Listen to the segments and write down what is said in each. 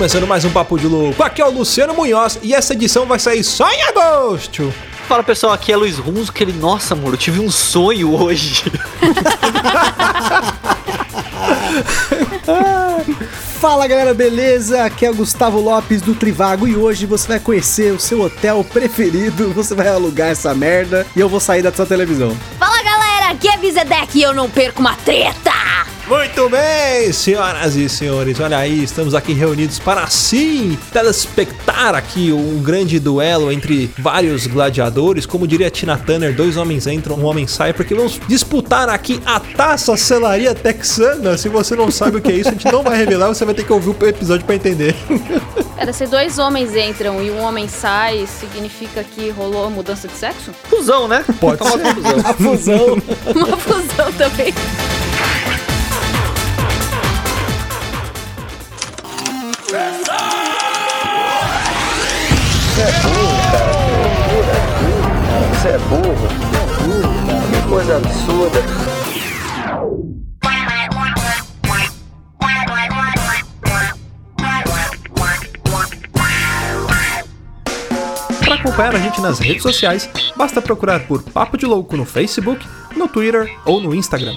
começando mais um Papo de Louco. Aqui é o Luciano Munhoz e essa edição vai sair só em agosto. Fala pessoal, aqui é Luiz Runzo, que ele, nossa, amor, eu tive um sonho hoje. Fala galera, beleza? Aqui é o Gustavo Lopes do Trivago e hoje você vai conhecer o seu hotel preferido. Você vai alugar essa merda e eu vou sair da sua televisão. Fala galera, aqui é Bizedek e eu não perco uma treta! Muito bem, senhoras e senhores, olha aí, estamos aqui reunidos para sim telespectar aqui um grande duelo entre vários gladiadores, como diria Tina Turner, dois homens entram, um homem sai, porque vamos disputar aqui a taça selaria texana. Se você não sabe o que é isso, a gente não vai revelar, você vai ter que ouvir o episódio para entender. Era se dois homens entram e um homem sai, significa que rolou mudança de sexo? Fusão, né? Pode ser. Fusão. A fusão. Uma fusão também. Você é burro. Que coisa absurda. Para acompanhar a gente nas redes sociais, basta procurar por Papo de Louco no Facebook, no Twitter ou no Instagram.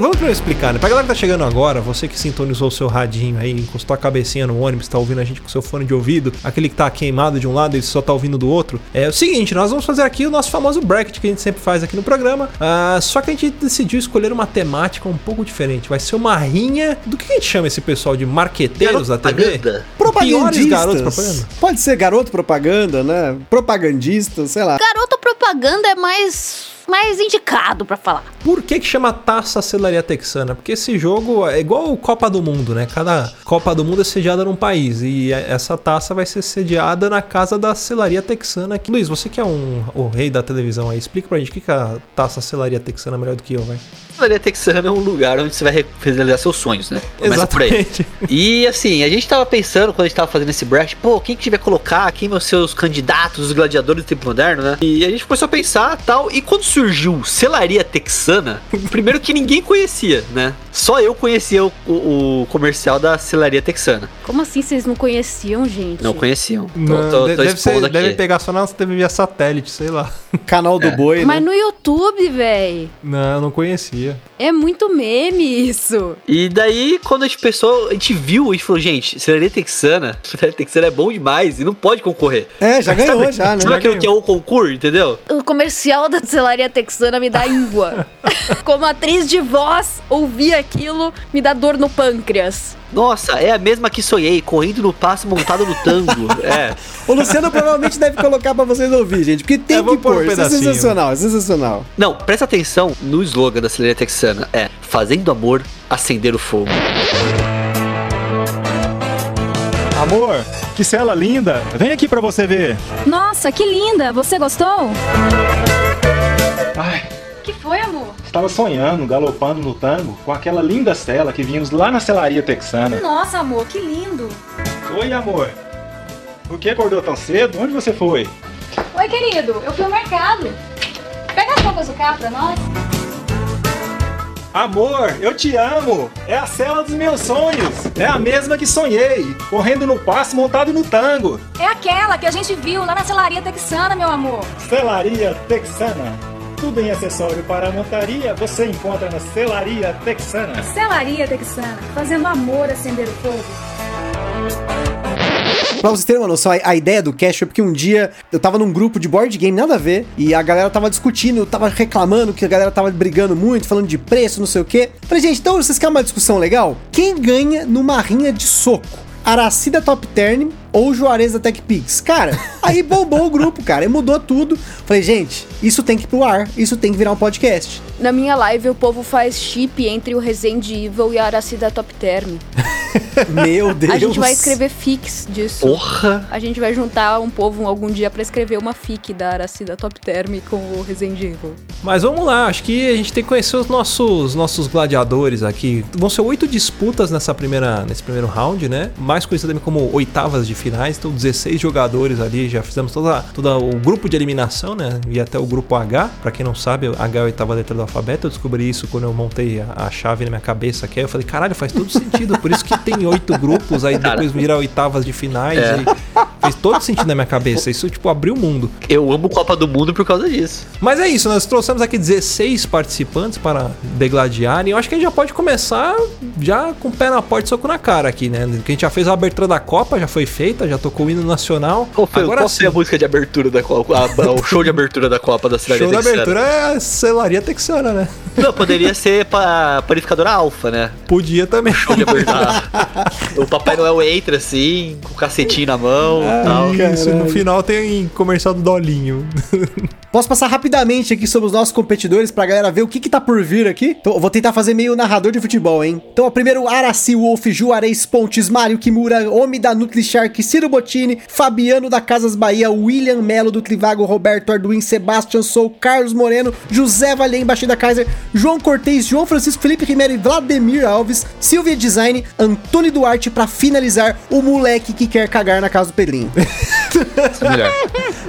Vamos primeiro explicar, né? Pra galera que tá chegando agora, você que sintonizou o seu radinho aí, encostou a cabecinha no ônibus, tá ouvindo a gente com seu fone de ouvido, aquele que tá queimado de um lado e só tá ouvindo do outro, é o seguinte, nós vamos fazer aqui o nosso famoso bracket que a gente sempre faz aqui no programa, ah, só que a gente decidiu escolher uma temática um pouco diferente, vai ser uma rinha do que a gente chama esse pessoal de marqueteiros da TV? Propaganda. Garotos propaganda. Pode ser garoto propaganda, né? Propagandista, sei lá. Garoto propaganda é mais mais indicado pra falar. Por que que chama Taça Celaria Texana? Porque esse jogo é igual o Copa do Mundo, né? Cada Copa do Mundo é sediada num país e essa taça vai ser sediada na casa da Celaria Texana. aqui. Luiz, você que é um, o rei da televisão aí, explica pra gente o que, que a Taça Celaria Texana é melhor do que eu, vai. Celaria Texana é um lugar onde você vai re- realizar seus sonhos, né? Começa por aí. Exatamente. E assim, a gente tava pensando quando a gente tava fazendo esse bracket, pô, quem que tiver colocar, quem vão ser os candidatos, os gladiadores do tempo moderno, né? E a gente começou a pensar tal. E quando surgiu Celaria Texana, primeiro que ninguém conhecia, né? Só eu conhecia o, o- o comercial da Celaria Texana. Como assim vocês não conheciam, gente? Não conheciam. Tô- Não, tô- tô deve, expondo ser, aqui. deve pegar só na TV via satélite, sei lá. Canal do É. boi, Mas né? no YouTube, véi, Não, eu não conhecia. é muito meme isso. E daí, quando a gente pensou, a gente viu e falou, gente, Celaria Texana, Celaria Texana é bom demais e não pode concorrer. É, já ganhou, já, né? Sabe aquilo que é o concurso, entendeu? O comercial da Celaria Texana me dá íngua. Como atriz de voz, ouvir aquilo me dá dor no pâncreas. Nossa, é a mesma que sonhei, correndo no passo montado no tango. é. O Luciano provavelmente deve colocar pra vocês ouvir, gente, porque tem É, que pôr um. Isso é sensacional, é sensacional. Não, presta atenção no slogan da Celaria Texana. É, fazendo amor, acender o fogo. Amor, que cela linda! Vem aqui pra você ver. Nossa, que linda! Você gostou? Ai, que foi, amor? estava sonhando, galopando no tango com aquela linda cela que vimos lá na celaria texana. Nossa, amor, que lindo! Oi, amor. Por que acordou tão cedo? Onde você foi? Oi, querido, eu fui ao mercado. Pega as roupas do carro pra nós. Amor, eu te amo! É a cela dos meus sonhos! É a mesma que sonhei! Correndo no passo montado no tango! É aquela que a gente viu lá na celaria texana, meu amor. Celaria Texana. Tudo em acessório para a montaria você encontra na Celaria Texana. Celaria texana, fazendo amor acender o fogo. Pra vocês terem uma noção, a, ideia do cast foi porque um dia eu tava num grupo de board game, nada a ver, e a galera tava discutindo, tava reclamando que a galera tava brigando muito, falando de preço, não sei o quê. Falei, gente, então vocês querem uma discussão legal? Quem ganha numa rinha de soco? Aracida Top Term ou Juarez da Tech Pix? Cara, aí bombou o grupo, cara, e mudou tudo. Falei, gente, isso tem que ir pro ar, isso tem que virar um podcast. Na minha live, o povo faz chip entre o Resident Evil e a Aracida Top Term. Meu Deus. A gente vai escrever fics disso. Porra! A gente vai juntar um povo algum dia pra escrever uma fic da Aracida Top Term com o Resident Evil. Mas vamos lá, acho que a gente tem que conhecer os nossos, nossos gladiadores aqui. Vão ser oito disputas nessa primeira, nesse primeiro round, né? Mais conhecido também como oitavas de finais. Então, 16 jogadores ali, já fizemos toda, toda o grupo de eliminação, né? E até o grupo H. Pra quem não sabe, H é a oitava letra do alfabeto. Eu descobri isso quando eu montei a, a chave na minha cabeça aqui. Aí eu falei, caralho, faz todo sentido. Por isso que tem oito grupos, aí Cara. depois vira oitavas de finais. É. E fez todo sentido na minha cabeça. Isso, tipo, abriu o mundo. Eu amo Copa do Mundo por causa disso. Mas é isso, nós trouxemos aqui 16 participantes para degladiarem. Eu acho que a gente já pode começar já com o pé na porta e soco na cara aqui, né? Que a gente já fez a abertura da Copa, já foi feita, já tocou o hino nacional. Qual foi, Agora qual sim, foi a música de abertura da Copa? a- o show de abertura da Copa da cidade show texana? abertura é a celaria texana, né? Não, poderia ser pa panificadora alfa, né? Podia também. Show de abertura. o Papai Noel entra assim, com o cacetinho na mão e tal. Isso, no final tem comercial do Dolinho. Posso passar rapidamente aqui sobre os nossos competidores pra galera ver o que que tá por vir aqui? Então, eu vou tentar fazer meio narrador de futebol, hein? Então, ó, primeiro, Araci Wolf, Juarez Pontes, Mário Kimura, Homem da NutriShark, Ciro Bottini, Fabiano da Casas Bahia, William Melo do Trivago, Roberto Arduin, Sebastian Sou, Carlos Moreno, José Valém, Baixida Kaiser, João Cortez, João Francisco Felipe Ribeiro e Vladimir Alves, Silvia Design, Antônio Duarte pra finalizar o moleque que quer cagar na casa do Pedrinho. É melhor.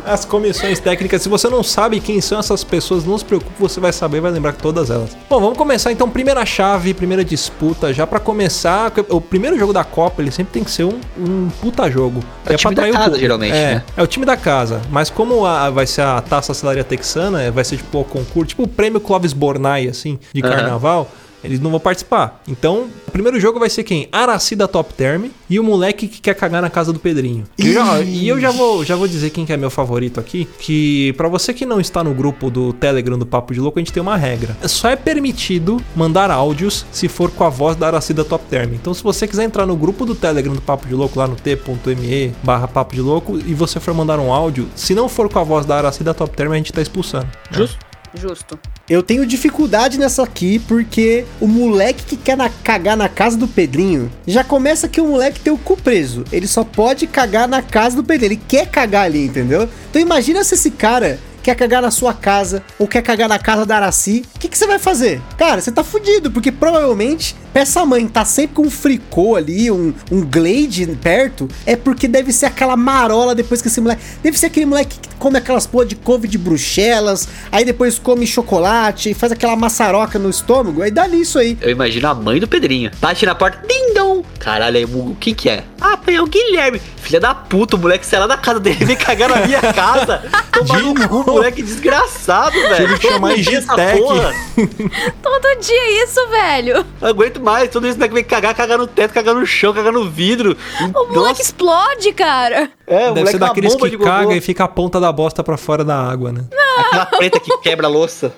As comissões técnicas, se você não sabe quem são essas pessoas, não se preocupe, você vai saber, vai lembrar todas elas. Bom, vamos começar então, primeira chave, primeira disputa, já pra começar, o primeiro jogo da Copa, ele sempre tem que ser um, um puta jogo. É o time da casa, geralmente, é, né? É o time da casa, mas como a- vai ser a Taça Celaria Texana, é, vai ser tipo o concurso, tipo o prêmio Clóvis Bornai, assim, de Aham. carnaval, eles não vão participar. Então, o primeiro jogo vai ser quem? Araci da Top Term e o moleque que quer cagar na casa do Pedrinho. E, já- e eu já vou, já vou dizer quem que é meu favorito aqui, que pra você que não está no grupo do Telegram do Papo de Louco, a gente tem uma regra. Só é permitido mandar áudios se for com a voz da Araci da Top Term. Então, se você quiser entrar no grupo do Telegram do Papo de Louco, lá no t.me barra Papo de Louco, e você for mandar um áudio, se não for com a voz da Araci da Top Term, a gente tá expulsando. Justo. Justo. Eu tenho dificuldade nessa aqui porque o moleque que quer na- cagar na casa do Pedrinho já começa que o moleque tem o cu preso. Ele só pode cagar na casa do Pedrinho. Ele quer cagar ali, entendeu? Então imagina se esse cara quer cagar na sua casa ou quer cagar na casa da Araci. O que, que você vai fazer? Cara, você tá fudido, porque provavelmente essa mãe tá sempre com um fricô ali, um, um glade perto, é porque deve ser aquela marola depois que esse moleque. Deve ser aquele moleque que come aquelas porra de couve de bruxelas, aí depois come chocolate e faz aquela maçaroca no estômago, aí dá nisso aí. Eu imagino a mãe do Pedrinho. Bate na porta, ding dong. Caralho, aí, o que que é? Ah, pai, é o Guilherme. Filha da puta, o moleque sai lá da casa dele, vem cagar na minha casa. Tomar no cu. Moleque desgraçado, velho. Tive que Todo chamar Gitec. Todo dia isso, velho. Não aguento mais. Tudo isso moleque vem cagar, cagar no teto, cagar no chão, cagar no vidro. O moleque explode, cara. É, o Deve ser daqueles que caga e fica a ponta da bosta pra fora da água, né? Aquela preta que quebra a louça.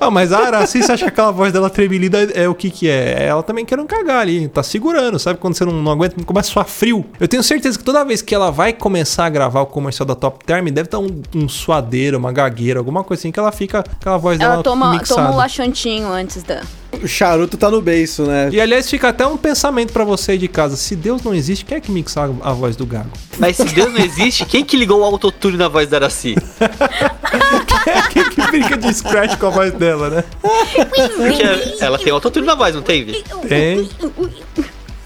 Ah, mas a Araci, você acha que aquela voz dela tremilida é o que que é? Ela também quer não cagar ali, tá segurando, sabe? Quando você não, não aguenta, começa a suar frio. Eu tenho certeza que toda vez que ela vai começar a gravar o comercial da Top Term, deve estar um, um suadeiro, uma gagueira, alguma coisa assim, que ela fica, aquela voz dela Ela toma, mixada. toma um laxantinho antes da. O charuto tá no beiço, né? E aliás, fica até um pensamento pra você aí de casa. Se Deus não existe, quem é que mixa a, a voz do gago? Mas se Deus não existe, quem que ligou o autotune na voz da Araci? quem que brinca de scratch com a voz dela, né? Porque ela tem autotune na voz, não teve? Tem.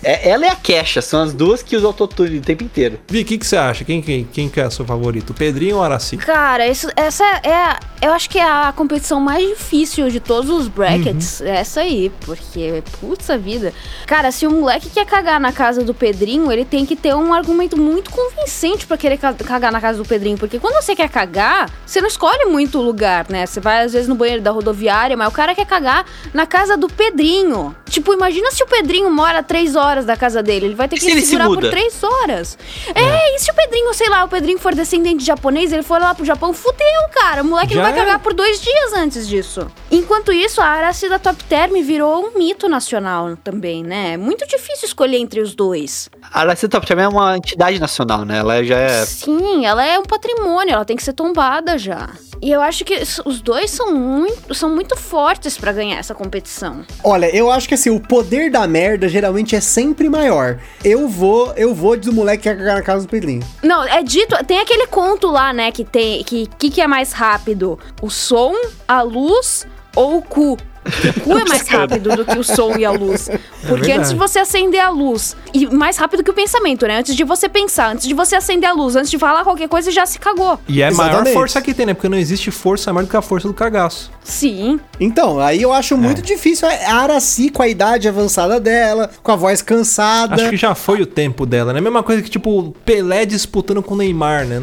É, ela e a Kesha, são as duas que usam autotune o tempo inteiro. Vi, o que, que você acha? Quem, quem, quem que é seu favorito? O Pedrinho ou Araci? Cara, isso, essa é. Eu acho que é a competição mais difícil de todos os brackets. Uhum. É essa aí, porque, putz a vida. Cara, se o moleque quer cagar na casa do Pedrinho, ele tem que ter um argumento muito convincente pra querer ca- cagar na casa do Pedrinho. Porque quando você quer cagar, você não escolhe muito o lugar, né? Você vai às vezes no banheiro da rodoviária, mas o cara quer cagar na casa do Pedrinho. Tipo, imagina se o Pedrinho mora a três horas da casa dele. Ele vai ter que se ele se segurar por três horas. É, e se o Pedrinho, sei lá, o Pedrinho for descendente de japonês, ele for lá pro Japão, fudeu, cara. O moleque Já não vai cagar por dois dias antes disso. Enquanto isso, a Araci da Top Term virou um mito nacional também, né? É muito difícil escolher entre os dois. A Aracy Top Term é uma entidade nacional, né? Ela já é. Sim, ela é um patrimônio, ela tem que ser tombada já. E eu acho que os dois são muito, são muito fortes pra ganhar essa competição. Olha, eu acho que assim, o poder da merda geralmente é sempre maior. Eu vou, eu vou do moleque que quer cagar na casa do Pedrinho. Não, é dito, tem aquele conto lá, né, que tem que que, que é mais rápido, o som, a luz ou o cu? O cu é mais rápido do que o som e a luz. Porque verdade. antes de você acender a luz, e mais rápido que o pensamento, né? Antes de você pensar, antes de você acender a luz, antes de falar qualquer coisa, já se cagou. E é a maior força que tem, né? Porque não existe força maior do que a força do cagaço. Sim. Então, aí eu acho muito É. difícil a Araci com a idade avançada dela, com a voz cansada. Acho que já foi o tempo dela, né? Mesma coisa que, tipo, Pelé disputando com o Neymar, né?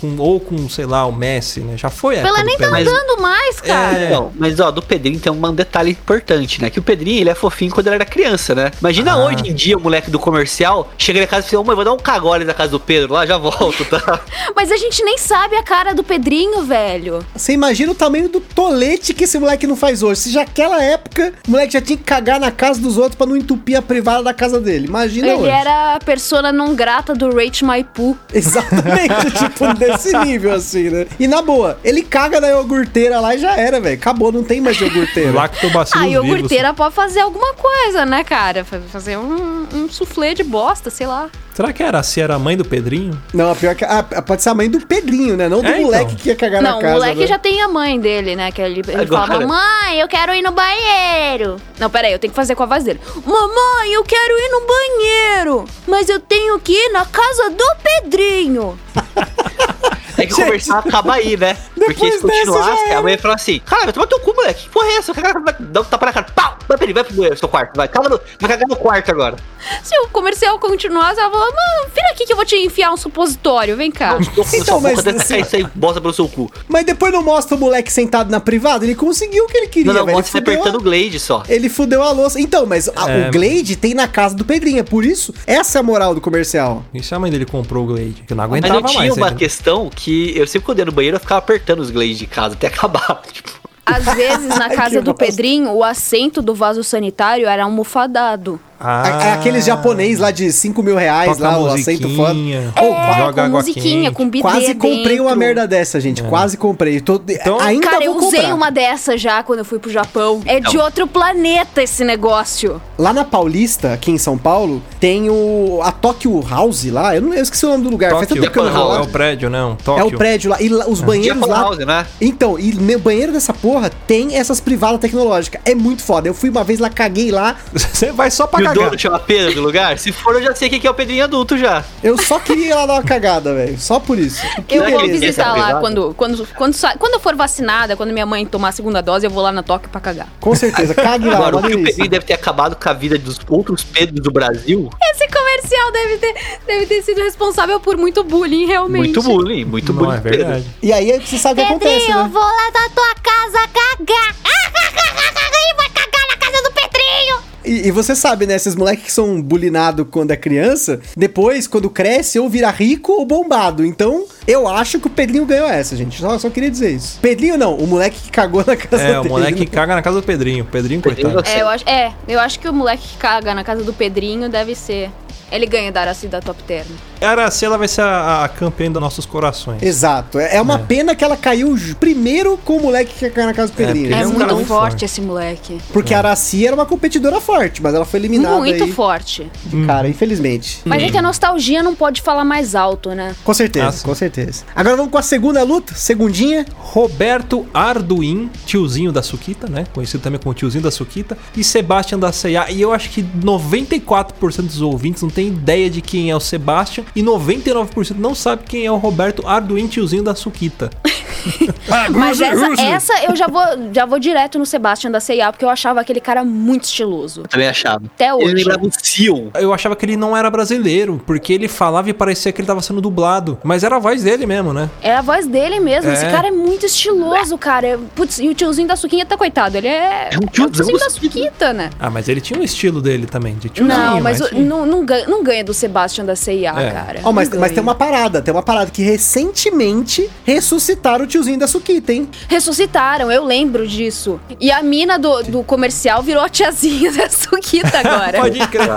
Com- ou com, sei lá, o Messi, né? Já foi a do nem tá Pelé. andando mais, cara. É. Não, mas ó, do Pedrinho tem um detalhe importante, né? Que o Pedrinho, ele é fofinho quando ele era criança, né? Imagina Ah. hoje em dia o moleque do comercial chega na casa e fala, ô mãe, vou dar um cagole na casa do Pedro lá, já volto, tá? Mas a gente nem sabe a cara do Pedrinho, velho. Você imagina o tamanho do tolete que esse moleque não faz hoje. Se já naquela época o moleque já tinha que cagar na casa dos outros pra não entupir a privada da casa dele. Imagina Ele hoje. era a persona não grata do Rate My Poo. Exatamente, tipo, desse nível assim, né? E na boa, ele caga na iogurteira lá e já era, velho. Acabou, não tem mais iogurteira. Lactobacilos A vivos. iogurteira pode fazer alguma coisa, né, cara? Fa- Fazer um, um soufflé de bosta, sei lá. Será que era se era a mãe do Pedrinho? Não, a pior que. Ah, pode ser a mãe do Pedrinho, né? Não do É, então. moleque que ia cagar não, na casa. o moleque né? já tem a mãe dele, né? Que ele, ele Agora. fala, mamãe, eu quero ir no banheiro. Não, peraí, eu tenho que fazer com a voz dele. Mamãe, eu quero ir no banheiro, mas eu tenho que ir na casa do Pedrinho. Tem que Gente, conversar, acaba aí, né? Porque se continuasse, a mãe ia falar assim: Cara, vai tomar teu cu, moleque. Que porra é essa? Dá um tapa na cara. Pau! Vai, Pedrinho, vai pro banheiro, seu quarto. Vai, caga no, vai cagar no quarto agora. Se o comercial continuasse, ela falou, mano, vira aqui que eu vou te enfiar um supositório, vem cá. Então, mas boca, assim- isso aí, bosta pelo seu cu. Mas depois não mostra o moleque sentado na privada, ele conseguiu o que ele queria, Não, não, velho. Ele mostra a- apertando o Glade só. Ele fudeu a louça. Então, mas a- É. o Glade tem na casa do Pedrinho, é por isso. Essa é a moral do comercial. E se a mãe dele comprou o Glade? Que eu não Mas aguentava eu tinha mais. uma né? questão que eu sempre quando ia no banheiro eu ficava apertando os Glade de casa até acabar. Tipo, Às vezes, na casa do. Pedrinho, o assento do vaso sanitário era almofadado. Ah, A- é aqueles japonês lá de 5 mil reais, toca lá, a o assento musiquinha, É, joga com água musiquinha, quente. com bidê Quase comprei dentro. uma merda dessa, gente. Quase comprei. Tô- Então- ainda Cara, eu usei comprar. uma dessa já quando eu fui pro Japão. É de Não. outro planeta esse negócio. Lá na Paulista, aqui em São Paulo, tem o a Tokyo House lá. Eu não eu esqueci o nome do lugar. Faz tanto Tóquio. tempo que eu não É o prédio, não? É Tóquio. o prédio lá. E lá- os banheiros Japan lá. House, né? Então, e no banheiro dessa porra tem essas privadas tecnológicas. É muito foda. Eu fui uma vez lá, caguei lá. Você vai só pra Chama Pedro do lugar? Se for, eu já sei que é o Pedrinho adulto já. Eu só queria ir lá dar uma cagada, velho. Só por isso. Que Eu vou visitar lá quando, quando, quando, quando eu for vacinada, quando minha mãe tomar a segunda dose, eu vou lá na Tóquio pra cagar. Com certeza. Cague lá, Agora, o que o. Pedrinho deve ter acabado com a vida dos outros Pedros do Brasil, Esse comercial deve ter, deve ter sido responsável por muito bullying, realmente. muito bullying, muito Não, bullying. é verdade. E aí você sabe o que acontece, Pedrinho, eu né? vou lá na tua casa cagar. E, e você sabe, né? Esses moleques que são bulinados quando é criança, depois, quando cresce, ou vira rico ou bombado. Então, eu acho que o Pedrinho ganhou essa, gente. Só, só queria dizer isso. Pedrinho não, o moleque que cagou na casa É, o dele. moleque caga na casa do Pedrinho. Pedrinho, Pedrinho coitado. É eu, acho, é, eu acho que o moleque que caga na casa do Pedrinho deve ser. Ele ganha da Araci da Top Term. A Araci, ela vai ser a, a campeã dos nossos corações. Exato. É é uma pena que ela caiu primeiro com o moleque que caiu na casa do Pedrinho. Ele É, é um muito forte, forte. esse moleque. Porque a Araci era uma competidora forte, mas ela foi eliminada Muito aí forte. de cara, infelizmente. Mas é que a nostalgia não pode falar mais alto, né? Com certeza, Ah, com certeza. Agora vamos com a segunda luta, segundinha. Roberto Arduin, tiozinho da Suquita, né? Conhecido também como tiozinho da Suquita. E Sebastian da C&A. E eu acho que 94% dos ouvintes não tem ideia de quem é o Sebastian. E 99% não sabe quem é o Roberto Arduin, tiozinho da Suquita. Mas essa, essa eu já vou, já vou direto no Sebastian da C&A, porque eu achava aquele cara muito estiloso. Também achava. Até hoje. Ele lembrava o Seal. Eu achava que ele não era brasileiro, porque ele falava e parecia que ele tava sendo dublado. Mas era a voz dele mesmo, né? É a voz dele mesmo. É. Esse cara é muito estiloso, cara. É- Putz, e o tiozinho da Suquita, coitado. Ele é. É um tiozinho da da Suquita, né? Ah, mas ele tinha um estilo dele também, de tiozinho. Não, mas o- tinha. não, não, ganha, não ganha do Sebastian da CIA, É. cara. Ó, mas, mas tem uma parada, tem uma parada que recentemente ressuscitaram o tiozinho da Suquita, hein? Ressuscitaram, eu lembro disso. E a mina do, do comercial virou a tiazinha da Suquita agora. Pode crer.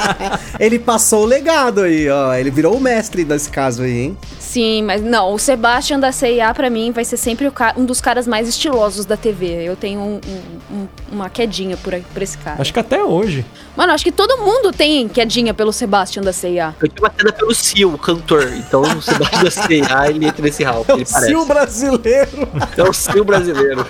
Ele passou o legado aí, ó. Ele virou o mestre nesse caso aí, hein? Sim, mas não, o Sebastian da CIA pra mim vai ser sempre um dos caras mais estilosos da TV. Eu tenho um- um- um- uma quedinha por, por esse cara. Acho que até hoje. Mano, acho que todo mundo tem quedinha pelo Sebastian da CIA. Eu tinha uma queda pelo Seal, o cantor. Então o Sebastião da C&A, ele entra nesse hall. É o. Sil brasileiro. É o Seal brasileiro.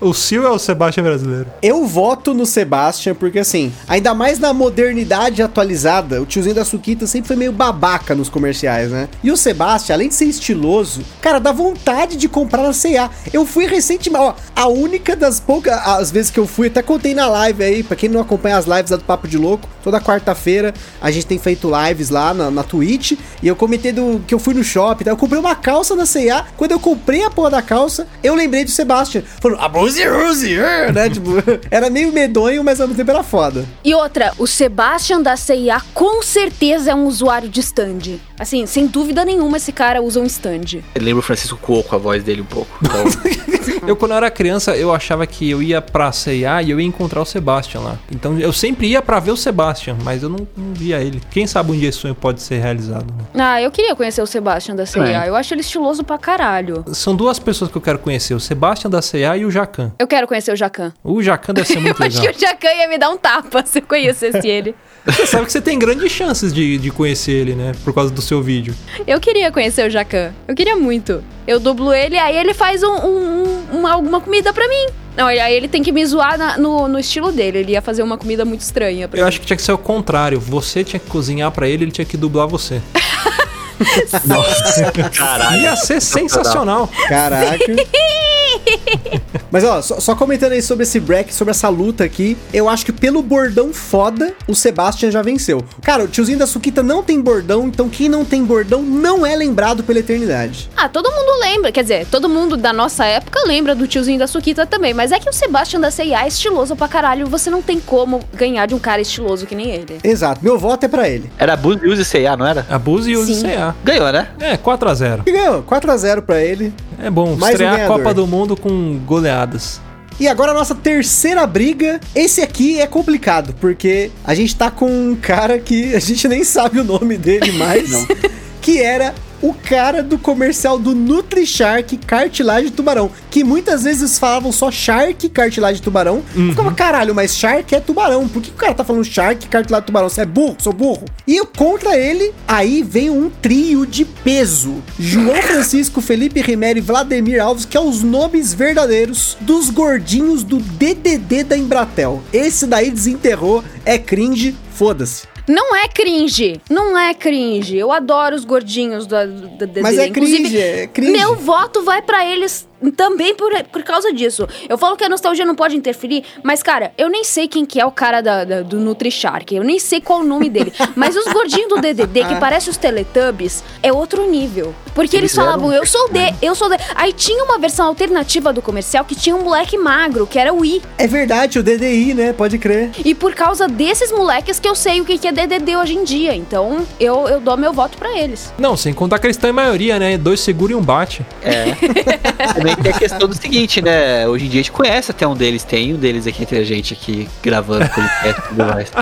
O Sil é o Sebastian brasileiro. Eu voto no Sebastian, porque assim, ainda mais na modernidade atualizada, o tiozinho da Suquita sempre foi meio babaca nos comerciais, né? E o Sebastian, além de ser estiloso, cara, dá vontade de comprar na C&A. Eu fui recentemente, ó, a única das poucas as vezes que eu fui, até contei na live aí, pra quem não acompanha as lives lá do Papo de Louco, toda quarta-feira a gente tem feito lives lá na, na Twitch, e eu comentei do que eu fui no shopping, tá? eu comprei uma calça na C&A, quando eu comprei a porra da calça, eu lembrei do Sebastian, falando, a Bruce Rose, né? Tipo, era meio medonho, mas ao mesmo tempo era foda. E outra, o Sebastian da CIA com certeza é um usuário de stand. Assim, sem dúvida nenhuma esse cara usa um stand. Ele lembra o Francisco Cuoco, a voz dele um pouco. Então, Eu, quando eu era criança, eu achava que eu ia pra C&A e eu ia encontrar o Sebastian lá. Então eu sempre ia pra ver o Sebastian, mas eu não, não via ele. Quem sabe um dia esse sonho pode ser realizado. né? Ah, eu queria conhecer o Sebastian da CIA. Também. Eu acho ele estiloso pra caralho. São duas pessoas que eu quero conhecer, o Sebastian da C&A e o Jacan. Eu quero conhecer o Jacan. O Jacan deve ser muito Eu acho legal. que o Jacan ia me dar um tapa se eu conhecesse ele. Você sabe que você tem grandes chances de, de conhecer ele, né? Por causa do seu vídeo. Eu queria conhecer o Jacan. Eu queria muito. Eu dublo ele, aí ele faz um, um- um- uma, alguma comida pra mim. Não, e aí ele tem que me zoar na- no, no estilo dele. Ele ia fazer uma comida muito estranha pra Eu mim. acho que tinha que ser o contrário. Você tinha que cozinhar pra ele, ele tinha que dublar você. caralho. Ia ser sensacional. Caraca. Mas ó, só, só comentando aí sobre esse break, sobre essa luta aqui, eu acho que pelo bordão foda, o Sebastian já venceu. Cara, o tiozinho da Suquita não tem bordão, então quem não tem bordão não é lembrado pela eternidade. Ah, todo mundo lembra, quer dizer, todo mundo da nossa época lembra do tiozinho da Suquita também, mas é que o Sebastian da CIA é estiloso pra caralho, você não tem como ganhar de um cara estiloso que nem ele. Exato, meu voto é pra ele. Era Buzz e C&A, não era? Abuse e use. C&A. Ganhou, né? É, 4x0. E ganhou, 4x0 pra ele. É bom, Mais um estrear a ganhador. Copa do Mundo com goleadas. E agora a nossa terceira briga. Esse aqui é complicado, porque a gente tá com um cara que a gente nem sabe o nome dele mais. Que era o cara do comercial do NutriShark Cartilagem de Tubarão. Que muitas vezes falavam só Shark Cartilagem de Tubarão. Eu ficava, caralho, mas Shark é tubarão. Por que, o cara tá falando Shark Cartilagem de Tubarão? Você é burro? Sou burro. E contra ele, aí vem um trio de peso. João Francisco, Felipe Rimério e Vladimir Alves, que é os nomes verdadeiros dos gordinhos do DDD da Embratel. Esse daí desenterrou, é cringe, foda-se. Não é cringe, não é cringe. Eu adoro os gordinhos da, da, da Mas é cringe, é cringe. Meu voto vai pra eles também por, por causa disso. Eu falo que a nostalgia não pode interferir, mas, cara, eu nem sei quem que é o cara da, da- do NutriShark. Eu nem sei qual o nome dele. mas os gordinhos do DDD, que parecem os Teletubbies, é outro nível. Porque eles, Eles eram- falavam, eu sou D, eu sou D. Aí tinha uma versão alternativa do comercial que tinha um moleque magro, que era o I. É verdade, o DDI, né? Pode crer. E por causa desses moleques que eu sei o que que é DDD hoje em dia. Então, eu, eu dou meu voto pra eles. Não, sem contar que eles estão em maioria, né? Dois segura e um bate. É. também tem a questão do seguinte, né? Hoje em dia a gente conhece até um deles, tem um deles aqui entre a gente aqui gravando podcast e tudo mais.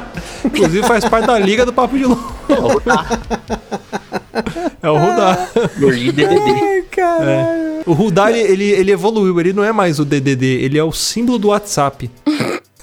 Inclusive faz parte da liga do Papo de Louco. É o Rudá. Gordinho DDD. Ai, caralho. É. O Rudá, ele, ele, ele evoluiu, ele não é mais o DDD, ele é o símbolo do WhatsApp.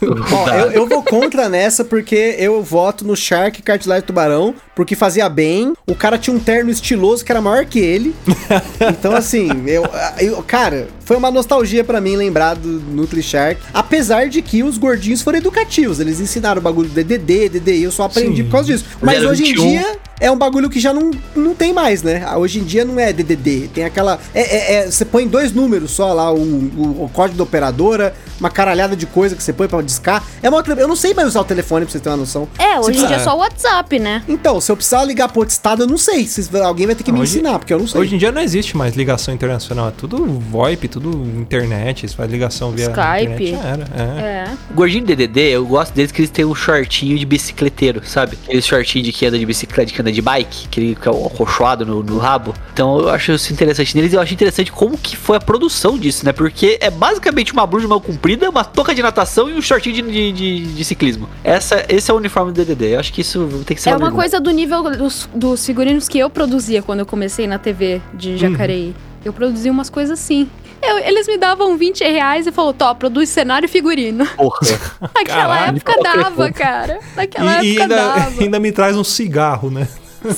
Ó, eu, eu vou contra nessa porque eu voto no Shark Cartilagem Tubarão, porque fazia bem. O cara tinha um terno estiloso que era maior que ele. Então, assim, eu, eu- cara, foi uma nostalgia pra mim lembrar do Nutri Shark. Apesar de que os gordinhos foram educativos. Eles ensinaram o bagulho do DDD, DDI, eu só aprendi Sim. por causa disso. Mas hoje em 21. dia é um bagulho que já não, não tem mais, né? Hoje em dia não é DDD. Tem aquela. É, é- é- você põe dois números só lá, o, o- o código da operadora, uma caralhada de coisa que você põe pra discar. É uma outra. Eu não sei mais usar o telefone pra você ter uma noção. É, hoje em dia é só o WhatsApp, né? Então, se eu precisar ligar pro outro estado, eu não sei. Se alguém vai ter que me Hoje- ensinar, porque eu não sei. Hoje em dia não existe mais ligação internacional, é tudo VoIP, tudo internet, você faz ligação via Skype. internet, era. É. É. O gordinho DDD, eu gosto deles que eles têm um shortinho de bicicleteiro, sabe? Aquele shortinho de que anda de bicicleta, que anda de bike, aquele que é o acolchoado no, no rabo. Então eu acho isso interessante neles e eu acho interessante como que foi a produção disso, né? Porque é basicamente uma blusa de mão comprida, uma touca de natação e um shortinho de, de, de- de ciclismo. Essa, esse é o uniforme do DDD. Eu acho que isso tem que ser É uma coisa do nível dos, dos figurinos que eu produzia quando eu comecei na TV de Jacareí. Eu produzia umas coisas assim. Eu- eles me davam 20 reais e falou, Tó, produz cenário e figurino. Porra. Naquela Caralho, época dava, cara. Naquela E, e época ainda, dava. ainda me traz um cigarro, né?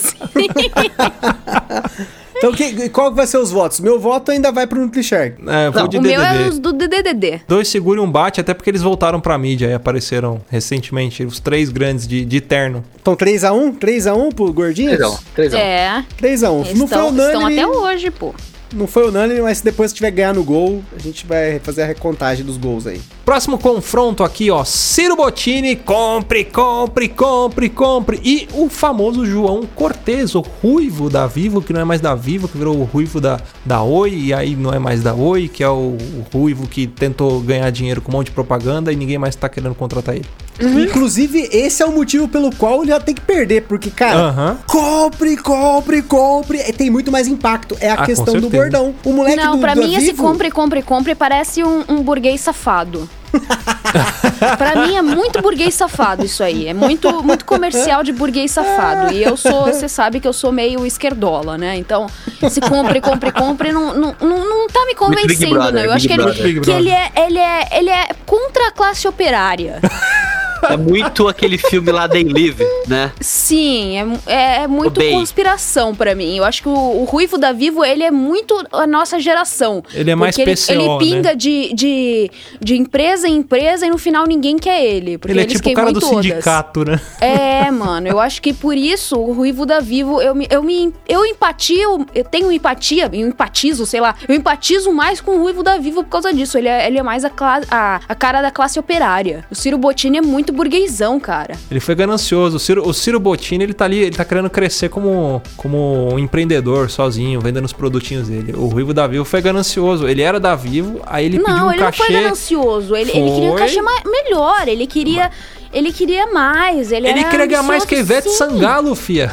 Então, que- qual vai ser os votos? Meu voto ainda vai pro NutriShark. É, vou Não, de o DDD. meu é os do DDD. Dois segura e um bate, até porque eles voltaram pra mídia e apareceram recentemente os três grandes de, de terno. Então, 3x1? 3x1 pro Gordinhos? Trêsão, trêsão. É. 3x1. Eles Não foi estão estão unânime. até hoje, pô. Não foi unânime, mas depois tiver ganhar no gol, a gente vai fazer a recontagem dos gols aí. Próximo confronto aqui, ó. Ciro Bottini, compre, compre, compre, compre. E o famoso João Cortez, o ruivo da Vivo, que não é mais da Vivo, que virou o ruivo da, da Oi, e aí não é mais da Oi, que é o, o ruivo que tentou ganhar dinheiro com um monte de propaganda e ninguém mais tá querendo contratar ele. Inclusive, esse é o motivo pelo qual ele já tem que perder, porque, cara, Aham. compre, compre, compre. Tem muito mais impacto. É a Ah, questão do gordão. O moleque Não, do, pra da mim esse compre, compre, compre parece um, um burguês safado. pra mim é muito burguês safado isso aí. É muito, muito comercial de burguês safado. E eu sou, você sabe que eu sou meio esquerdola, né? Então, esse compre, compre, compre não, não, não, não tá me convencendo, Brother, não. Eu acho que, ele, que ele, é, ele, é, ele é contra a classe operária. É muito aquele filme lá They Live, né? Sim, é, é, é muito Odeio. conspiração pra mim. Eu acho que o, o Ruivo da Vivo, ele é muito a nossa geração. Ele é mais PCO, ele, ele pinga né? de, de, de empresa em empresa e no final ninguém quer ele. Porque Ele é eles tipo o cara do todas. sindicato, né? É, mano, eu acho que por isso o Ruivo da Vivo, eu me, eu me eu empatio, eu tenho empatia, eu empatizo, sei lá, eu empatizo mais com o Ruivo da Vivo por causa disso. Ele é, ele é mais a, a, a cara da classe operária. O Ciro Bottini é muito burguesão, cara. Ele foi ganancioso. O Ciro, o Ciro Bottini, ele tá ali, ele tá querendo crescer como, como um empreendedor sozinho, vendendo os produtinhos dele. O Ruivo da Vivo foi ganancioso. Ele era da Vivo, aí ele pediu não, um ele não cachê. foi ganancioso. Ele, ele queria um Foi. cachê melhor. Ele queria. Ele queria mais. Ele, Ele era queria ganhar mais que a Ivete sim. Sangalo, fia.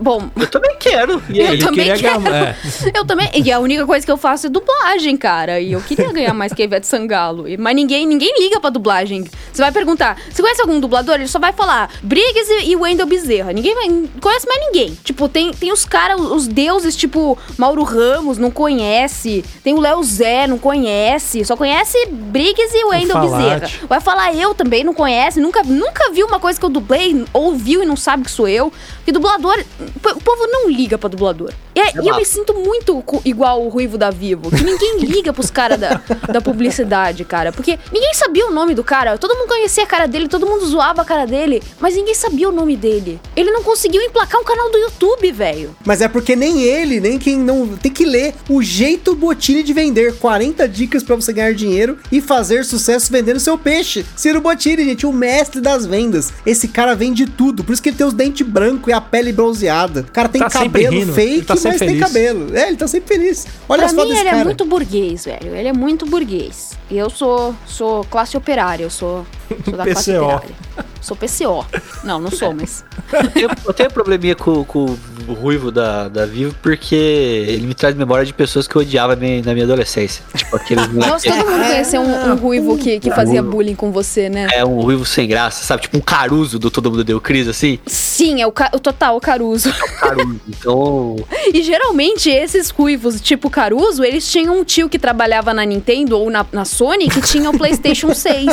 Bom, Eu também quero. E Eu ele também queria quero. ganhar. É. eu também. E a única coisa que eu faço é dublagem, cara. E eu queria ganhar mais que a Ivete Sangalo. E- Mas ninguém, ninguém liga pra dublagem. Você vai perguntar: você conhece algum dublador? Ele só vai falar Briggs e, Wendell Bezerra. Ninguém vai, conhece mais ninguém. Tipo, tem, tem os caras, os deuses, tipo Mauro Ramos, não conhece. Tem o Léo Zé, não conhece. Só conhece Briggs e Wendell Falate. Bezerra. Vai falar eu também, não conhece. Nunca, nunca viu uma coisa que eu dublei, ouviu e não sabe que sou eu. Porque dublador, o povo não liga pra dublador. E, é- e eu me sinto muito igual o Ruivo da Vivo. Que ninguém liga pros caras da, da publicidade, cara. Porque ninguém sabia o nome do cara. Todo mundo conhecia a cara dele, todo mundo zoava a cara dele. Mas ninguém sabia o nome dele. Ele não conseguiu emplacar um canal do YouTube, velho. Mas é porque nem ele, nem quem não. Tem que ler o jeito Botini de vender. 40 dicas pra você ganhar dinheiro e fazer sucesso vendendo seu peixe. Ciro Botini, gente, o mestre das vendas. Esse cara vende tudo. Por isso que ele tem os dentes brancos e a pele bronzeada. O cara tem Tá cabelo rindo, fake, ele tá mas sempre tem feliz. cabelo. É, ele tá sempre feliz. Olha pra as mim, fotos ele é cara. muito burguês, velho. Ele é muito burguês. Eu sou, sou classe operária, eu sou, sou da classe PCO. operária. Sou PCO. Não, não sou, mas. Eu tenho, eu tenho probleminha com, com o ruivo da, da Vivo porque ele me traz memória de pessoas que eu odiava na na minha adolescência. Tipo aqueles Nossa, todo mundo conheceu um, um ruivo que, que fazia bullying com você, né? É um ruivo sem graça, sabe? Tipo um caruso do Todo Mundo Deu Cris, assim. Sim, é o, ca- o total, o Caruso. Caruso. Então, E geralmente esses ruivos, tipo Caruso, eles tinham um tio que trabalhava na Nintendo ou na, na Sony que tinha o PlayStation 6.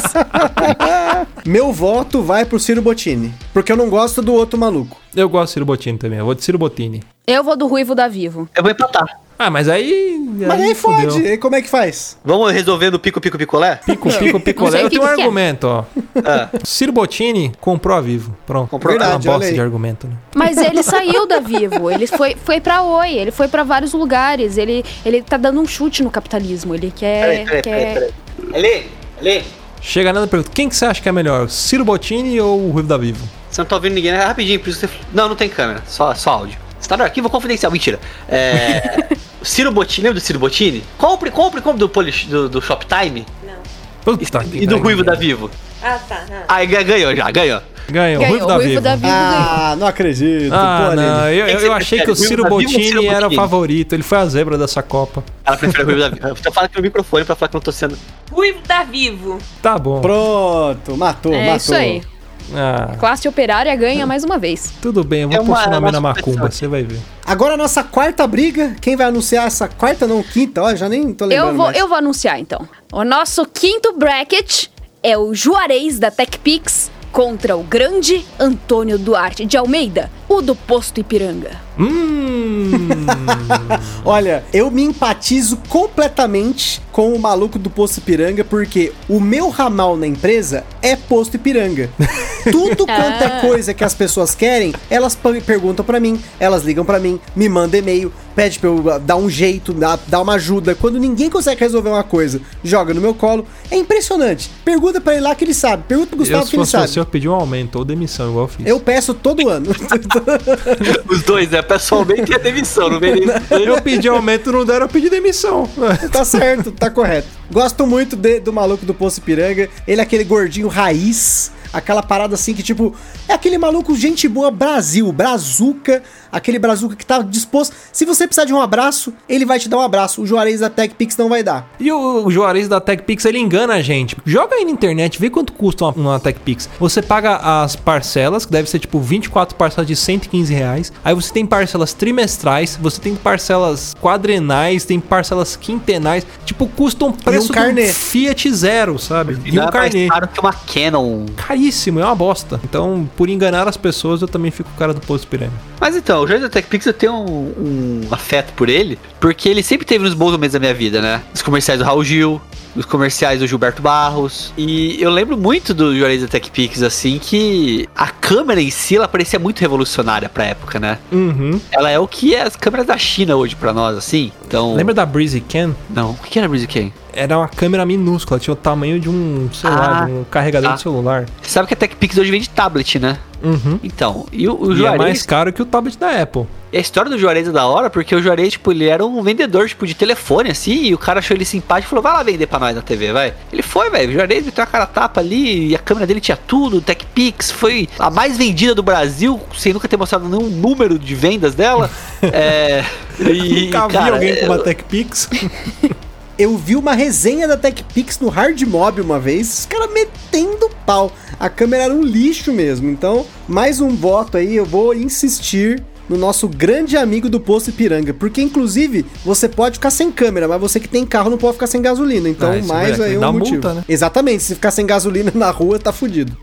Meu voto vai pro Ciro Bottini. Porque eu não gosto do outro maluco. Eu gosto de Ciro Bottini também. Eu vou de Ciro Bottini. Eu vou do ruivo da Vivo. eu vou empatar. Ah, mas aí. Mas aí fudeu. fode. E como é que faz? Vamos resolvendo o pico, pico, picolé? Pico, pico, picolé. Eu tenho um é. argumento, ó. Ah, Ciro Bottini comprou a Vivo. Pronto. Comprou É uma Verdade, olha bosta aí. de argumento, né? Mas ele saiu da Vivo, ele foi, foi pra Oi, ele foi pra vários lugares, ele, ele tá dando um chute no capitalismo, ele quer... peraí, peraí, quer... peraí, peraí. Eli, Eli, Chega nada e pergunta: quem que você acha que é melhor? Ciro Bottini ou o Ruivo da Vivo? você não tá ouvindo ninguém, né? Rapidinho, por isso você... Não, não tem câmera, só, só áudio. Você tá no arquivo confidencial, mentira. É... Ciro Bottini, lembra do Ciro Bottini? Compre, compre, compre do, Polish, do, do Shoptime Puta e, que e do. Ruivo da Vivo. Ah, tá. ah. Aí ga- ganhou já, ganhou. Ganhou, Ganhou, Ruivo da ruivo Vivo. da Vivo ganhou. Ah, não acredito. Ah, Pô, não, eu, eu você achei que o Ciro da Bottini era o favorito, ele foi a zebra dessa Copa. Ela prefere o Ruivo da Vivo. Tô falando aqui no microfone pra falar que eu não tô sendo. Ruivo tá vivo. Tá bom. Pronto, matou, É matou. isso aí. Ah, Classe operária ganha mais uma vez. tudo bem, eu vou É pôr seu nome na macumba, você vai ver. Agora a nossa quarta briga. Quem vai anunciar essa quarta, não, quinta? Ó, já nem tô lembrando Eu vou, mais. eu vou anunciar então. O nosso quinto bracket é o Juarez da TechPix contra o grande Antônio Duarte de Almeida, o do Posto Ipiranga. Hum. Olha, eu me empatizo completamente com o maluco do Posto Ipiranga, porque o meu ramal na empresa é Posto Ipiranga. Tudo quanto é Ah. coisa que as pessoas querem, elas perguntam pra mim, elas ligam pra mim, me mandam e-mail, pede pra eu ah, dar um jeito, dar, uma ajuda. Quando ninguém consegue resolver uma coisa, joga no meu colo. É impressionante. Pergunta pra ele lá que ele sabe. Pergunta pro eu, Gustavo se que ele sabe. você, eu pedi um aumento ou demissão, igual eu fiz. Eu peço todo ano. Os dois, né? Pessoalmente e a demissão, não vem. Eu pedi aumento, não deram, eu pedi demissão. Tá certo, tá correto. Gosto muito de- do maluco do Poço Piranga. Ele é aquele gordinho raiz. Aquela parada assim que, tipo, é aquele maluco gente boa Brasil, brazuca, aquele brazuca que tá disposto. Se você precisar de um abraço, ele vai te dar um abraço. O Juarez da TechPix não vai dar. E o, o Juarez da TechPix, ele engana a gente. Joga aí na internet, vê quanto custa uma, uma TechPix. Você paga as parcelas, que deve ser tipo 24 parcelas de 115 reais. Aí você tem parcelas trimestrais, você tem parcelas quadrenais, tem parcelas quintenais. Tipo, custa um preço carnê. do Fiat Zero, sabe? E Não um é mais carnê. caro que uma Canon. Caríssimo, é uma bosta. Então, por enganar as pessoas, eu também fico o cara do Posto Piranga. Mas então, o Jorge da TechPix eu tenho um, um afeto por ele, porque ele sempre teve nos bons momentos da minha vida, né? Os comerciais do Raul Gil, os comerciais do Gilberto Barros. E eu lembro muito do Juarez da TechPix, assim, que a câmera em si, ela parecia muito revolucionária pra época, né? Uhum. Ela é o que é as câmeras da China hoje pra nós, assim. Então. Lembra da Breezy Can? Não, o que era a Breezy Cam? Era uma câmera minúscula, tinha o tamanho de um, sei lá, Ah, de um carregador tá. de celular. Você sabe que a TechPix hoje vende tablet, né? Uhum. Então, e o, o E é mais caro que o tablet da Apple. E a história do Juarez é da hora, porque o Juarez, tipo, ele era um vendedor, tipo, de telefone, assim, e o cara achou ele simpático e falou, vai lá vender pra nós na TV, vai. Ele foi, velho, o Juarez meteu a cara tapa ali, e a câmera dele tinha tudo, TechPix, foi a mais vendida do Brasil, sem nunca ter mostrado nenhum número de vendas dela. é... E, Nunca vi cara, alguém com uma eu- TechPix. Eu vi uma resenha da TechPix no Hard Mob uma vez, os caras metendo pau. A câmera era um lixo mesmo. Então, mais um voto aí, eu vou insistir no nosso grande amigo do posto Ipiranga. Porque, inclusive, você pode ficar sem câmera, mas você que tem carro não pode ficar sem gasolina. Então, Ah, isso mais é, aí um dá motivo. multa, né? Exatamente, se ficar sem gasolina na rua, tá fudido.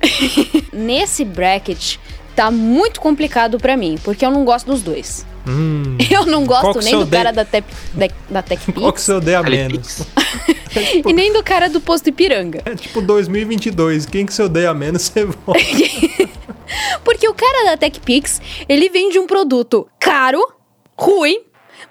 Nesse bracket tá muito complicado pra mim, porque eu não gosto dos dois. Hum. Eu não gosto nem do cara odeia? da, Tep, da, da TechPix Qual que você odeia a menos? TechPix. e nem do cara do Posto Ipiranga. É tipo 2022, quem que você odeia menos, você vota. Porque o cara da TechPix, ele vende um produto caro, ruim,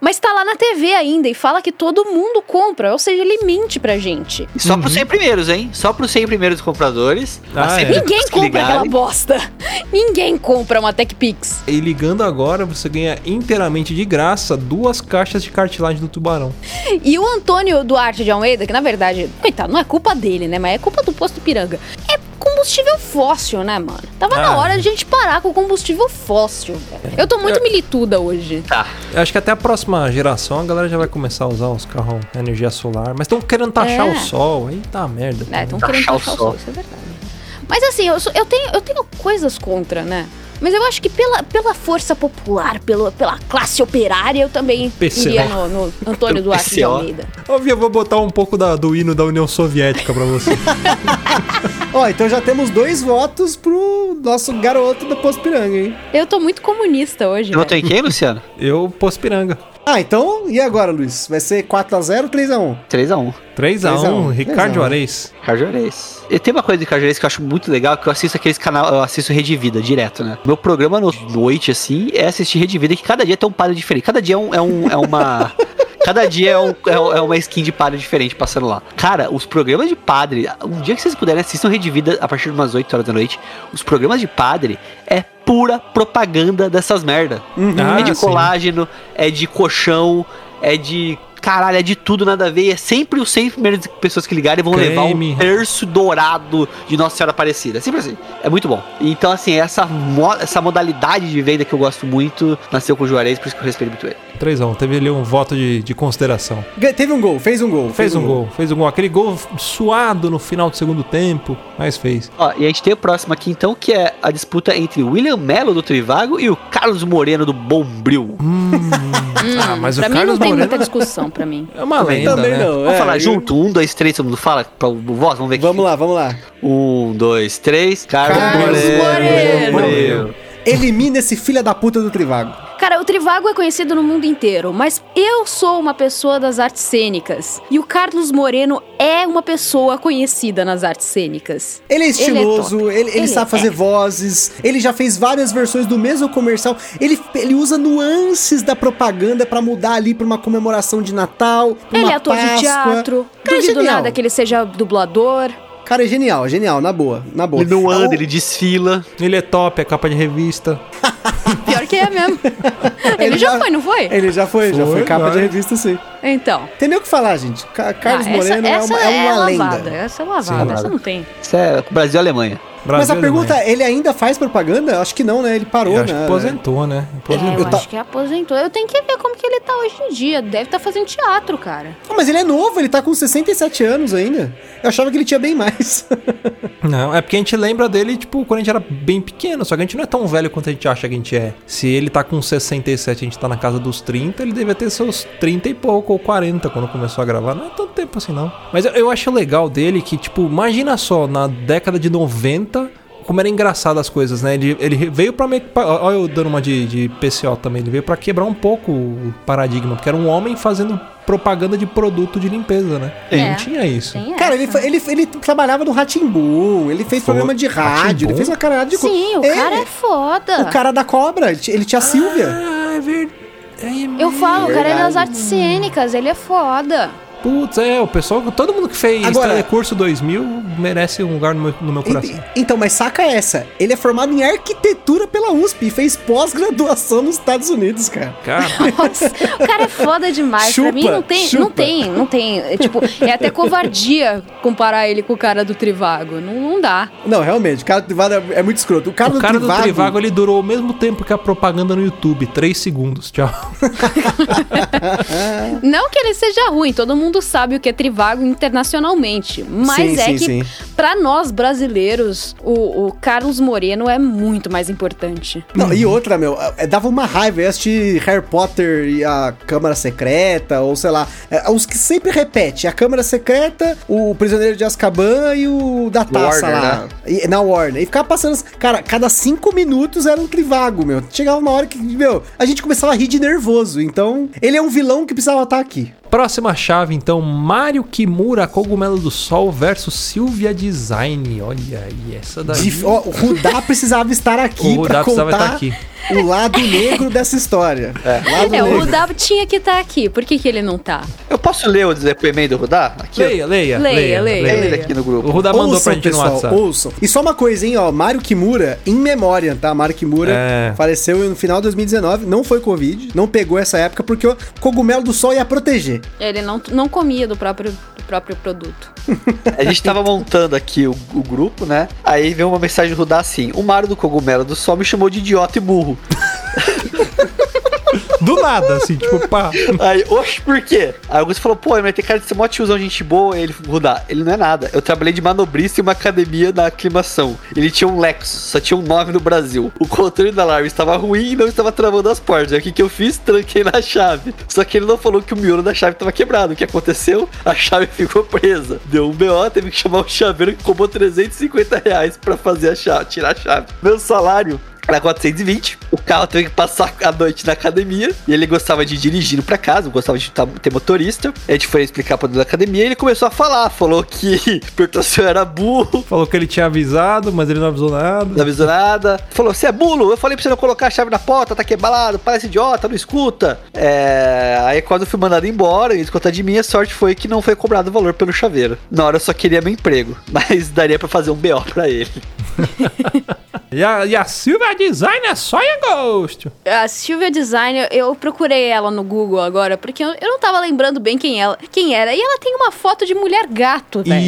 Mas tá lá na TV ainda e fala que todo mundo compra, ou seja, ele mente pra gente. Só pros 100 primeiros, hein? Só pros 100 primeiros compradores. Ah, As 100 é. Ninguém compra ligarem. aquela bosta. Ninguém compra uma TechPix. E ligando agora, você ganha inteiramente de graça duas caixas de cartilagem do tubarão. E o Antônio Duarte de Almeida, que na verdade, coitado, não é culpa dele, né? Mas é culpa do posto Piranga. É combustível fóssil, né, mano? Tava na Ah. hora de a gente parar com o combustível fóssil, velho. Eu tô muito milituda hoje. Tá. Eu acho que até a próxima geração a galera já vai começar a usar os carros energia solar. Mas estão querendo taxar É. o sol. Aí tá merda. É, estão querendo taxar o sol. sol, isso é verdade. Mas assim, eu, sou- eu tenho, eu tenho coisas contra, né? Mas eu acho que pela, pela força popular, pela, pela classe operária, eu também PCO. iria no, no Antônio Pelo Duarte de. Almeida. Ô, Via, eu vou botar um pouco da- do hino da União Soviética pra você. Ó, então já temos dois votos pro nosso garoto da Pospiranga, hein? Eu tô muito comunista hoje, Você votou em quem, Luciano? Eu, Pospiranga. Ah, então, e agora, Luiz? Vai ser 4x0 ou 3x1? 3x1. 3x1, 3 a 1, Ricardo 3 a 1. Juarez. E tem uma coisa de Cajorês que eu acho muito legal, que eu assisto aqueles canal, eu assisto Rede Vida direto, né? Meu programa no noite, assim, é assistir Rede Vida, que cada dia tem um padre diferente. Cada dia é, um, é, um- é uma. Cada dia é, um- é é uma skin de padre diferente passando lá. Cara, os programas de padre, um dia que vocês puderem assistam Rede Vida a partir de umas 8 horas da noite. Os programas de padre é pura propaganda dessas merda. Ah, é de sim. colágeno, é de colchão, é de. Caralho, é de tudo, nada a ver. É sempre os 100 primeiras pessoas que ligarem vão levar Creme. um terço dourado de Nossa Senhora Aparecida. É sempre assim. É muito bom. Então, assim, essa, mo- essa modalidade de venda que eu gosto muito nasceu com o Juarez, por isso que eu respeito muito ele. 3x1, teve ali um voto de, de consideração. Teve um gol, fez um gol. Fez um gol, fez um gol. Aquele gol suado no final do segundo tempo, mas fez. Ó, e a gente tem o próximo aqui, então, que é a disputa entre o William Mello do Trivago e o Carlos Moreno do Bombril. Ah, mas o pra mim Carlos não tem Moreno muita discussão pra mim. é uma lenda, Também né? não. Vamos é, falar eu- junto? Um, dois, três, todo mundo fala pra o voz? Vamos ver aqui. Vamos lá, vamos lá. Um, dois, três. Carlos, Carlos Moreno. Moreno. Elimina esse filho da puta do Trivago. Cara, o Trivago é conhecido no mundo inteiro, mas eu sou uma pessoa das artes cênicas. E o Carlos Moreno é uma pessoa conhecida nas artes cênicas. Ele é Ele é estiloso, ele, ele Ele sabe fazer é. vozes, ele já fez várias versões do mesmo comercial. Ele, ele usa nuances da propaganda pra mudar ali pra uma comemoração de Natal. pra ele uma é ator de Páscoa. teatro. Cara, é Duvido genial. nada que ele seja dublador. Cara, é genial, genial, na boa, na boa. Ele não É anda, ele desfila. Ele é top, é capa de revista. É mesmo. ele, já, foi, não foi? Ele já foi, já Foi, foi capa vai. de revista, sim. Então. Tem nem o que falar, gente. Ca- Carlos Ah, Moreno é essa, uma, essa é uma lavada. lenda. Essa é lavada. Essa não tem. Isso é Brasil e Alemanha. Mas Brasil a e pergunta é, ele ainda faz propaganda? Acho que não, né? Ele parou, Eu acho né? que aposentou, né? É, Aposentou. eu Eu ta- acho que aposentou. Eu tenho que ver como que ele tá hoje em dia. Deve estar fazendo teatro, cara. Ah, mas ele é novo, ele tá com 67 anos ainda. Eu achava que ele tinha bem mais. Não, é porque a gente lembra dele, tipo, quando a gente era bem pequeno, só que a gente não é tão velho quanto a gente acha que a gente é. Se ele tá com 67 e a gente tá na casa dos 30, ele devia ter seus 30 e pouco, ou 40 quando começou a gravar. Não é tanto tempo assim, não. Mas eu, eu acho legal dele que, tipo, imagina só, na década de 90, como era engraçado as coisas, né? Ele, ele veio pra meio Olha eu dando uma de, de PCO também. Ele veio pra quebrar um pouco o paradigma, porque era um homem fazendo propaganda de produto de limpeza, né? É. Não tinha isso. Tem Cara, ele, ele, ele trabalhava no Ratimbu, ele fez Foi. programa de rádio, ele fez uma caralhada de coisa. Sim, o É, cara é foda. O cara da cobra, ele tinha- ele a Silvia. Ah, é verdade. Eu falo, o cara é das Verdade. artes cênicas, ele é foda. Putz, é, o pessoal, todo mundo que fez Agora- Telecurso 2000 merece um lugar no meu, no meu coração. Ent- Então, mas saca essa. Ele é formado em arquitetura pela USP e fez pós-graduação nos Estados Unidos, cara. Cara, Nossa, o cara é foda demais. pra mim Chupa, não tem, chupa. não tem, não tem. É, tipo, é até covardia comparar ele com o cara do Trivago. Não, não dá. Não, realmente, o cara do Trivago é, é muito escroto. O cara, o cara do, do Trivago, Trivago, ele durou o mesmo tempo que a propaganda no YouTube, 3 segundos, tchau. Não que ele seja ruim, todo mundo sabe o que é Trivago internacionalmente. Mas Sim, é sim, que, pra nós brasileiros, o, o Carlos Moreno é muito mais importante. Não, e outra, meu, é, dava uma raiva eu assistir Harry Potter e a Câmara Secreta, ou sei lá, é, os que sempre repete, a Câmara Secreta, o Prisioneiro de Azkaban e o da taça Warner, lá. E- na Warner. E ficava passando, as- cara, cada cinco minutos era um trivago, meu. Chegava uma hora que, meu, a gente começava a rir de nervoso. Então, ele é um vilão que precisava estar aqui. Próxima chave, então, Mario Kimura, Cogumelo do Sol versus Silvia Design. Olha aí, essa daí. Dif- ó, o Rudá precisava estar aqui O pra Rudá precisava contar estar aqui. o lado negro dessa história. Lado É, o. Rudá tinha que estar aqui. Por que, que ele não tá? Eu posso ler o depoimento do Rudá? Aqui. Leia, leia, Leia, leia. leia. Ele leia. aqui no grupo. O Rudá mandou Ouçam, pra gente pessoal, no WhatsApp. ouçam. E só uma coisa, hein, ó. Mário Kimura, em memória, tá? Mário Kimura É. faleceu no final de 2019, não foi Covid, não pegou essa época porque o cogumelo do sol ia proteger. Ele não, não comia do próprio, do próprio produto. A gente tava montando aqui o, o grupo, né? Aí veio uma mensagem Rudá assim: O Mário do Cogumelo do Sol me chamou de idiota e burro. Do nada, assim, tipo, pá. Aí, oxe, por quê? Aí o falou, pô, mas tem cara de ser mó tiozão, gente boa. Ele, Rudá, ele não é nada. Eu trabalhei de manobrista em uma academia da aclimação. Ele tinha um Lexus, só tinha um 9 no Brasil. O controle da alarme estava ruim e não estava travando as portas. Aí o que, que eu fiz? Tranquei na chave. Só que ele não falou que o miolo da chave estava quebrado. O que aconteceu? A chave ficou presa. Deu um BO, teve que chamar o chaveiro que cobrou 350 reais pra fazer a chave, tirar a chave. Meu salário era 420. O carro teve que passar a noite na academia. E ele gostava de dirigir pra casa, gostava de tá- ter motorista. A gente foi explicar pra dentro da academia e ele começou a falar. Falou que perguntou se eu era burro. Falou que ele tinha avisado, mas ele não avisou Não nada. avisou nada. Falou, você é bulo? Eu falei pra você não colocar a chave na porta, tá quebrado, parece idiota, não escuta. É... Aí quando eu fui mandado embora, e contar de mim, a sorte foi que não foi cobrado o valor pelo chaveiro. Na hora eu só queria meu emprego, mas daria pra fazer um BO pra ele. E a, e a Silvia Design é só em agosto. A Silvia Designer, eu procurei ela no Google agora, porque eu, eu não tava lembrando bem quem, ela, quem era. E ela tem uma foto de mulher gato, velho.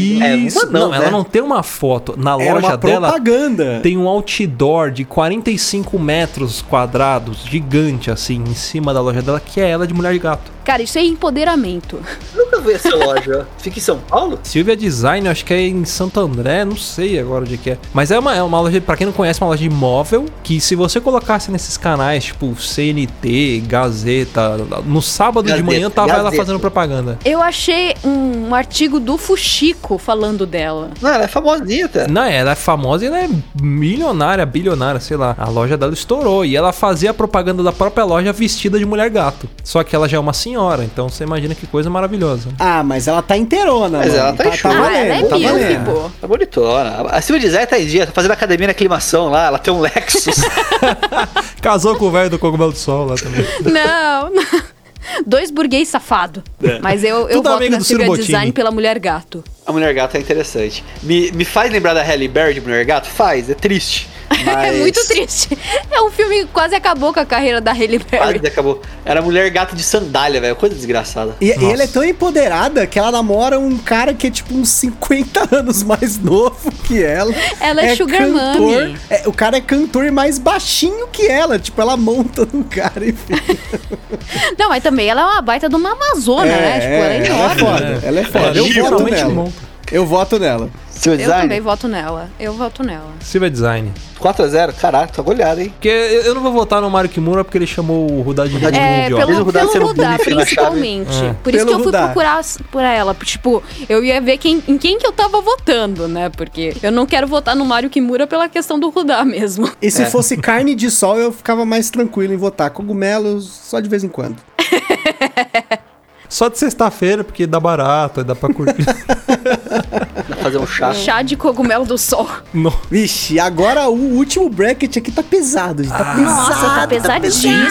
Isso. É, não, não, ela né? não tem uma foto. Na Era loja uma dela propaganda. tem um outdoor de 45 metros quadrados, gigante assim, em cima da loja dela, que é ela de mulher de gato. Cara, isso é empoderamento. Nunca vi essa loja. Fica em São Paulo? Silvia Design, acho que é em Santo André, não sei agora onde é que é. Mas é uma, é uma loja, pra quem não conhece, uma loja de imóvel que se você colocasse nesses canais, tipo CNT, Gazeta, no sábado de Gazeta, manhã tava ela Gazeta. fazendo propaganda. Eu achei um, um artigo do Fuxico falando dela. Não, ela é famosinha até. Não, ela é famosa e ela é milionária, bilionária, sei lá. A loja dela estourou e ela fazia a propaganda da própria loja vestida de mulher gato. Só que ela já é uma senhora, então você imagina que coisa maravilhosa. Ah, mas ela tá inteirona, Mas mano. ela tá em show. Ah, valendo, ela é tá valendo. pô. Tá bonitona. A Silvia Design tá em dia, tá fazendo academia na aclimação lá, ela tem um Lexus. Casou com o velho do cogumelo do sol lá também. Não, não. Dois burguês safado. Mas eu, eu Tudo voto amigo na Bottini. Design pela mulher gato. A Mulher Gato é interessante. Me, me faz lembrar da Halle Berry de Mulher Gato? Faz, é triste. É Mas- muito triste. É um filme que quase acabou com a carreira da Halle Berry. Quase acabou. Era Mulher Gato de sandália, velho. Coisa desgraçada. E, e ela é tão empoderada que ela namora um cara que é tipo uns 50 anos mais novo que ela. Ela é sugar cantor, mommy. é, o cara é cantor mais baixinho que ela. Tipo, ela monta no cara e fica. Não, mas também ela é uma baita de uma amazona, né? Tipo, ela é ela é enorme. foda. Ela é foda. É, eu voto nela. monta. Eu voto nela. Eu design? também voto nela. Eu voto nela. Silvia Design. 4x0? Caraca, tá goleado, hein? Porque eu eu não vou votar no Mario Kimura porque ele chamou o Rudá de burro É, idiota. Mesmo pelo, Rudá pelo Rudá, principalmente. É. Por isso Pelo que eu fui Rudá. procurar por ela. Tipo, eu ia ver quem, em quem que eu tava votando, né? Porque eu não quero votar no Mario Kimura pela questão do Rudá mesmo. E se É. fosse carne de sol, eu ficava mais tranquilo em votar. Cogumelos, só de vez em quando. Só de sexta-feira, porque dá barato, dá pra curtir. Fazer um chá. Chá de cogumelo do sol. Vixe, agora o último bracket aqui tá pesado. gente. Tá pesado. Nossa, tá pesadíssimo.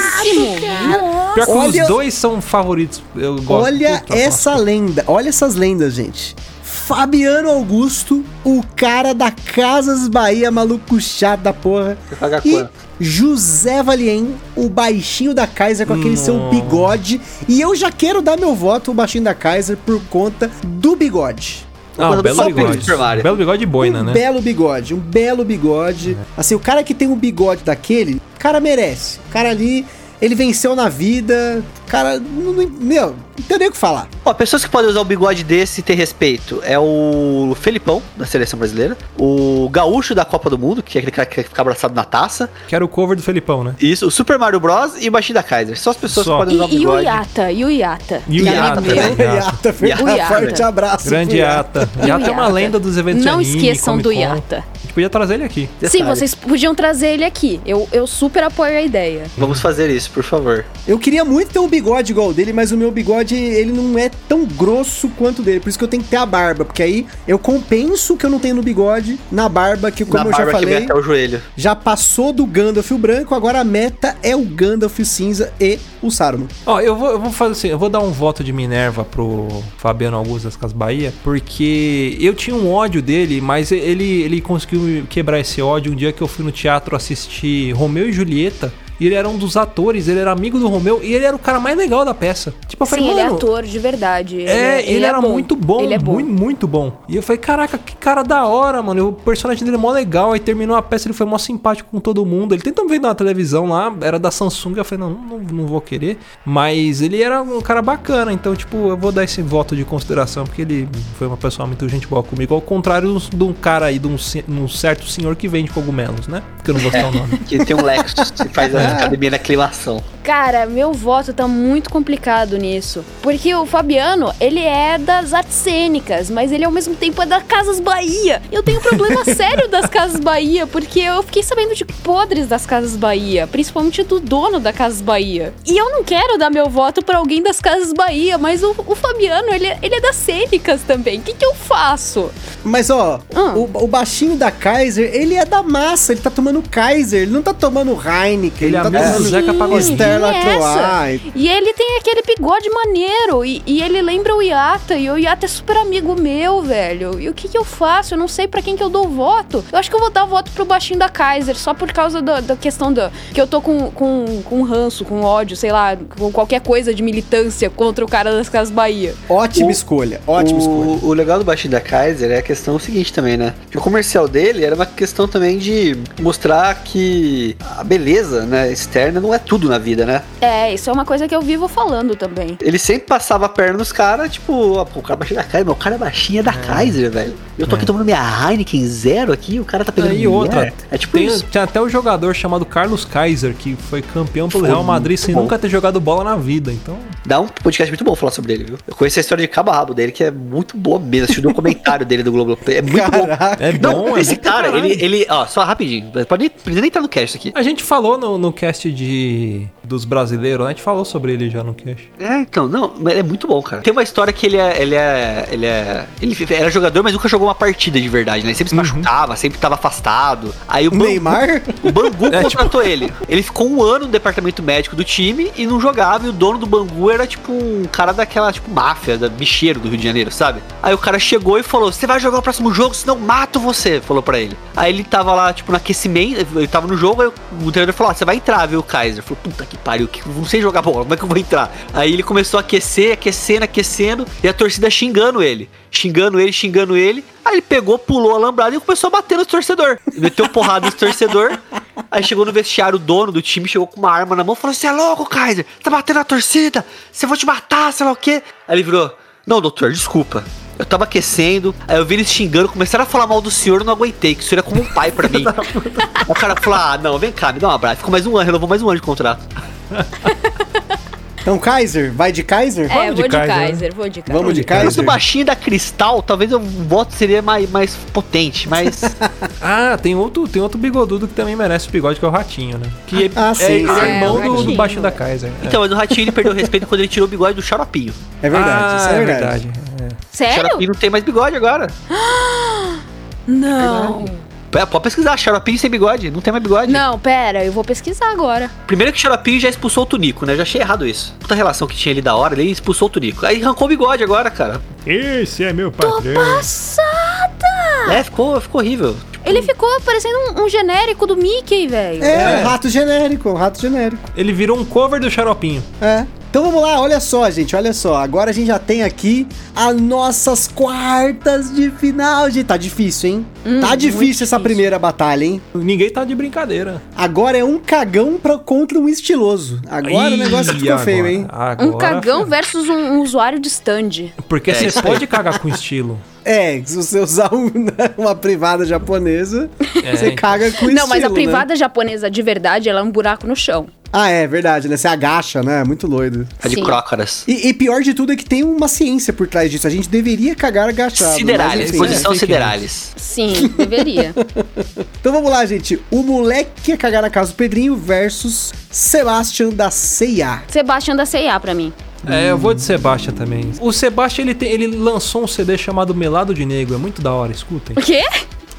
Pior que Olha- os dois são favoritos. Eu gosto. Olha essa lenda. Olha essas lendas, gente. Fabiano Augusto, o cara da Casas Bahia, maluco chato da porra. E quanto? José Valien, o baixinho da Kaiser com aquele seu Nossa. bigode. E eu já quero dar meu voto ao baixinho da Kaiser por conta do bigode. Ah, um belo bigode. Belo bigode boina, um né? belo bigode, um belo bigode. Assim, o cara que tem um bigode daquele, o cara merece. O cara ali, ele venceu na vida. O cara, não, não- meu, não tem nem o que falar. Ó, pessoas que podem usar um bigode desse e ter respeito é o Felipão, da seleção brasileira, o Gaúcho da Copa do Mundo, que é aquele cara que fica abraçado na taça, Que era o cover do Felipão, né? isso, o Super Mario Bros e o Baixinho da Kaiser. Só as pessoas Só. que podem usar um E, e o bigode. Yata, e o Yata. E o Yata também. Yata. Yata, Yata. forte abraço. Grande Yata. O Yata é uma lenda dos eventos Não anime, esqueçam do. Yata. gente podia trazer ele aqui. Sim, Detalhe. vocês podiam trazer ele aqui. Eu, eu super apoio a ideia. Vamos fazer isso, por favor. Eu queria muito ter um bigode igual o dele, mas o meu bigode, ele não é tão grosso quanto o dele. Por isso que eu tenho que ter a barba, porque aí eu compenso o que eu não tenho no bigode na barba, que como Na eu já barba que vai falei, até o joelho. já passou do Gandalf o branco, agora a meta é o Gandalf o cinza e o Saruman. Ó, eu vou, eu vou fazer assim, eu vou dar um voto de Minerva pro Fabiano Augusto das Casas Bahia, porque eu tinha um ódio dele, mas ele, ele conseguiu quebrar esse ódio um dia que eu fui no teatro assistir Romeu e Julieta. E ele era um dos atores, ele era amigo do Romeu e ele era o cara mais legal da peça. Tipo, eu falei, Sim, ele é ator de verdade. Ele É, ele, era muito bom, Ele é bom. Muito, muito bom. E eu falei, caraca, que cara da hora, mano. O personagem dele é mó legal. Aí terminou a peça, ele foi mó simpático com todo mundo. Ele tem também na televisão lá, era da Samsung. Eu falei, não, não, não vou querer. Mas ele era um cara bacana. Então, tipo, eu vou dar esse voto de consideração, porque ele foi uma pessoa muito gente boa comigo. Ao contrário de um cara aí, de um, ce- um certo senhor que vende cogumelos, né? Porque eu não vou citar o nome. Que tem um Lexus que faz a academia na aclimação. Cara, meu voto tá muito complicado nisso. Porque o Fabiano, ele é das artes cênicas, mas ele ao mesmo tempo é da Casas Bahia. Eu tenho problema sério das Casas Bahia, porque eu fiquei sabendo de podres das Casas Bahia, principalmente do dono da Casas Bahia. E eu não quero dar meu voto pra alguém das Casas Bahia, mas o, o Fabiano, ele, é- ele é das cênicas também. O que, que eu faço? Mas ó, Ah. o, o baixinho da Kaiser, ele é da massa, ele tá tomando Kaiser, ele não tá tomando Heineken, Ele é tá amigo do Zeca Pagodinho. Quem é. E ele tem aquele bigode maneiro. E, e ele lembra o Yata. E o Yata é super amigo meu, velho. E o que, que eu faço? Eu não sei pra quem que eu dou voto. Eu acho que eu vou dar voto pro baixinho da Kaiser. Só por causa da, da questão da. Que eu tô com, com, com ranço, com ódio, sei lá, com qualquer coisa de militância contra o cara das Casas Bahia. Ótima O- escolha, ótima escolha. o, o legal do baixinho da Kaiser é a questão seguinte também, né? Que o comercial dele era uma questão também de mostrar que a beleza, né, externa não é tudo na vida, né? É, isso é uma coisa que eu vivo falando também. Ele sempre passava a perna nos caras, tipo, ó, pô, o cara baixinho da Kaiser, meu, o cara é baixinho da Kaiser, velho. Eu tô aqui tomando minha Heineken zero aqui, o cara tá pegando E outra, mulher. É tipo tem, isso. tem até o jogador chamado Carlos Kaiser, que foi campeão pelo Real Madrid sem bom. nunca ter jogado bola na vida. Então, Dá um podcast muito bom falar sobre ele, viu? Eu conheço a história de cabo a rabo dele, que é muito boa mesmo. Assisti o documentário dele do Globo. É muito Caraca. bom. é Não, bom, é esse cara, caralho. ele, ele, ó, só rapidinho, pode nem, precisa nem estar no cast aqui. A gente falou no, no cast de dos brasileiros, né? A gente falou sobre ele já no cast. É, então, não, mas é muito bom, cara. Tem uma história que ele é, ele é, ele é, ele era jogador, mas nunca jogou uma partida de verdade, né? Ele sempre se machucava, sempre tava afastado. Aí o Bangu, Neymar? o Bangu É, contratou ele. Ele ficou um ano no departamento médico do time e não jogava. E o dono do Bangu era tipo um cara daquela, tipo, máfia, da bicheiro do Rio de Janeiro, sabe? Aí o cara chegou e falou: Você vai jogar o próximo jogo, senão mato você. Falou pra ele. Aí ele tava lá, tipo, no aquecimento, ele tava no jogo, aí o treinador falou: "Ó, Você vai entrar, viu, Kaiser? Falou: Puta que pariu, que não sei jogar bola, como é que eu vou entrar? Aí ele começou a aquecer, aquecendo, aquecendo, e a torcida xingando ele. Xingando ele, xingando ele. Aí ele pegou, pulou a alambrada e começou a bater nos torcedor. Meteu porrada nos torcedor. Aí chegou no vestiário, o dono do time chegou com uma arma na mão e falou: Você é louco, Kaiser? Tá batendo a torcida? Você vai te matar, sei lá o quê. Aí ele virou: Não, doutor, desculpa. Eu tava aquecendo, aí eu vi eles xingando, começaram a falar mal do senhor, eu não aguentei, que o senhor é como um pai pra mim. o cara falou: Ah, não, vem cá, me dá um abraço. Ficou mais um ano, renovou mais um ano de contrato. Então, Kaiser, vai de Kaiser? É, de vou de Kaiser, Kaiser, vou de Kaiser. Vamos de Se fosse Kaiser? o baixinho da Cristal, talvez o voto seria mais, mais potente, mas. Ah, tem outro, tem outro bigodudo que também merece o bigode, que é o Ratinho, né? Que Ah, é, sim, é, sim. é irmão É, o do, do baixinho da Kaiser. É. então, mas o Ratinho ele perdeu o respeito quando ele tirou o bigode do Xaropinho. É verdade, ah, isso é verdade. é. O Sério? Xaropinho não tem mais bigode agora. Não. É, pode pesquisar, Xaropinho sem bigode, não tem mais bigode. Não, pera, eu vou pesquisar agora. Primeiro que o Xaropinho já expulsou o Tunico, né? Já achei errado isso. Puta relação que tinha ali da hora, ele expulsou o Tunico. Aí arrancou o bigode agora, cara. Esse é meu patrão. Passada! É, ficou, ficou horrível. Ele ficou parecendo um, um genérico do Mickey, velho. É, É. um rato genérico, um rato genérico. Ele virou um cover do Xaropinho. É. Então vamos lá, olha só, gente, olha só. Agora a gente já tem aqui as nossas quartas de final. Gente, tá difícil, hein? Hum, tá muito difícil essa difícil. primeira batalha, hein? Ninguém tá de brincadeira. Agora é um cagão pra, contra um estiloso. Agora o negócio Ih, ficou feio, agora- hein? agora Um cagão versus um, um usuário de stand. Porque É você pode cagar com estilo. É, se você usar um- uma privada japonesa, É, você então. caga com não, mas a estilo, né? privada japonesa de verdade, ela é um buraco no chão. Ah, é verdade, né? Você agacha, né? Muito doido. É de Sim. crócaras. E, e pior de tudo é que tem uma ciência por trás disso. A gente deveria cagar agachado. Siderales, mas enfim. posição é, siderales. Sim, deveria. Então vamos lá, gente. O moleque que ia cagar na casa do Pedrinho versus Sebastian da C&A. Sebastião da C&A pra mim. É, eu vou de Sebastian também. O Sebastian, ele, tem- ele lançou um CD chamado Melado de Negro. É muito da hora, escutem. O quê?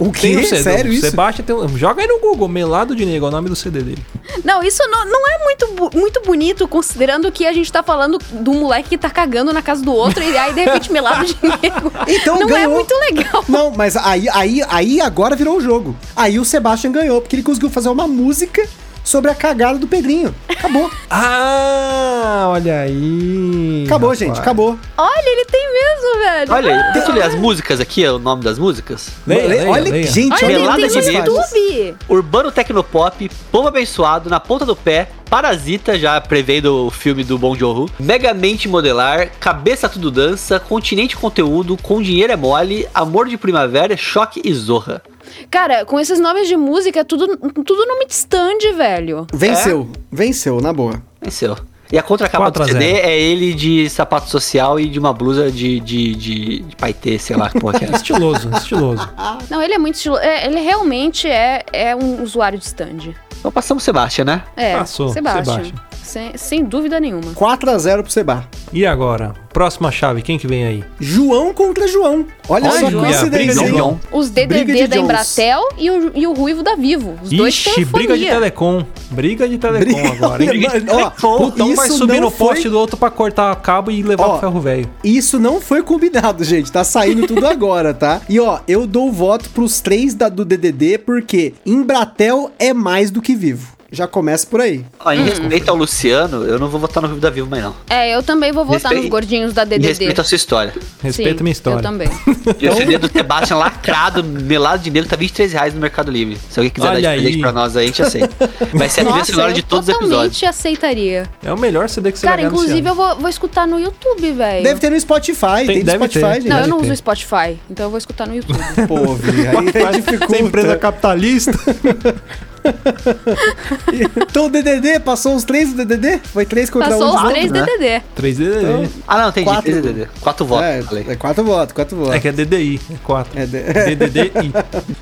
O Tem quê? um CD. Sério o isso? Sebastian tem um, Joga aí no Google, Melado de Negro, é o nome do CD dele. Não, isso não, não é muito, muito bonito, considerando que a gente tá falando do moleque que tá cagando na casa do outro e aí de repente melado de nego. Então não é ganhou. muito legal. Não, mas aí, aí, aí agora virou o jogo. Aí o Sebastian ganhou, porque ele conseguiu fazer uma música sobre a cagada do Pedrinho. Acabou. Ah, olha aí. Acabou, rapaz. gente. Acabou. Olha, ele tem mesmo, velho. Olha aí, deixa eu ler as músicas aqui, é o nome das músicas. Leia, leia, olha, leia. gente, Olha, olha, tem de no Negro. YouTube. Urbano Tecnopop, Povo Abençoado, Na Ponta do Pé, Parasita, já prevendo o filme do Bom Joe, Megamente Modelar, Cabeça Tudo Dança, Continente Conteúdo, Com Dinheiro é Mole, Amor de Primavera, Choque e Zorra. Cara, com esses nomes de música, é tudo, tudo nome de stand, velho. Venceu. Venceu, na boa. Venceu. E a contracapa 4 do a 0. CD é ele de sapato social e de uma blusa de, de, de, de paetê, sei lá que porra que é. Estiloso, estiloso. Não, ele é muito estilo. é, ele realmente é, é um usuário de stand. Então passamos o Sebastião, né? É, Passou, Sebastian. Sebastian. Sem, sem dúvida nenhuma. 4x0 pro Seba. E agora? Próxima chave, quem que vem aí? João contra João. Olha Olha, só a briga coincidência, de hein? João. Os Briga de DDD da Jones. Embratel e o, e o Ruivo da Vivo. Os dois Ixi, têm briga de telecom. Briga de telecom Briga- agora, hein? Olha, ó, Puta, um vai subir no poste foi- do outro pra cortar cabo e levar Ó, pro ferro velho. Isso não foi combinado, gente. Tá saindo tudo agora, tá? E ó, eu dou o voto pros três da, do DDD porque Embratel é mais do que vivo. Já começa por aí. Ó, em respeito ao Luciano, eu não vou votar no Vivo da Vivo mais não. É, eu também vou votar Respeito- nos gordinhos da DDD. respeito à sua história. Respeita Sim, minha história. Eu também. E o CD do Sebastian lacrado, melado de negro, tá 23 reais no Mercado Livre. Se alguém quiser Olha dar de presente pra nós aí, a gente aceita. Vai ser a trilha sonora eu de todos os episódios. totalmente aceitaria. É o melhor CD que você Cara, vai ganhar inclusive eu vou, vou escutar no YouTube, velho. Deve ter no Spotify. Tem, no deve Spotify, ter. gente. Não, eu não uso Spotify, então eu vou escutar no YouTube. Pô, Vi, aí dificulta. Essa empresa capitalista. Então o DDD passou os três do DDD? Foi três contra Passou um de os três né? DDD. 3 DDD. Ah, não, entendi. Quatro. Quatro, DDD. Quatro votos, É, falei. é quatro votos, quatro votos. É que é DDI, é 4. É de- DDDI.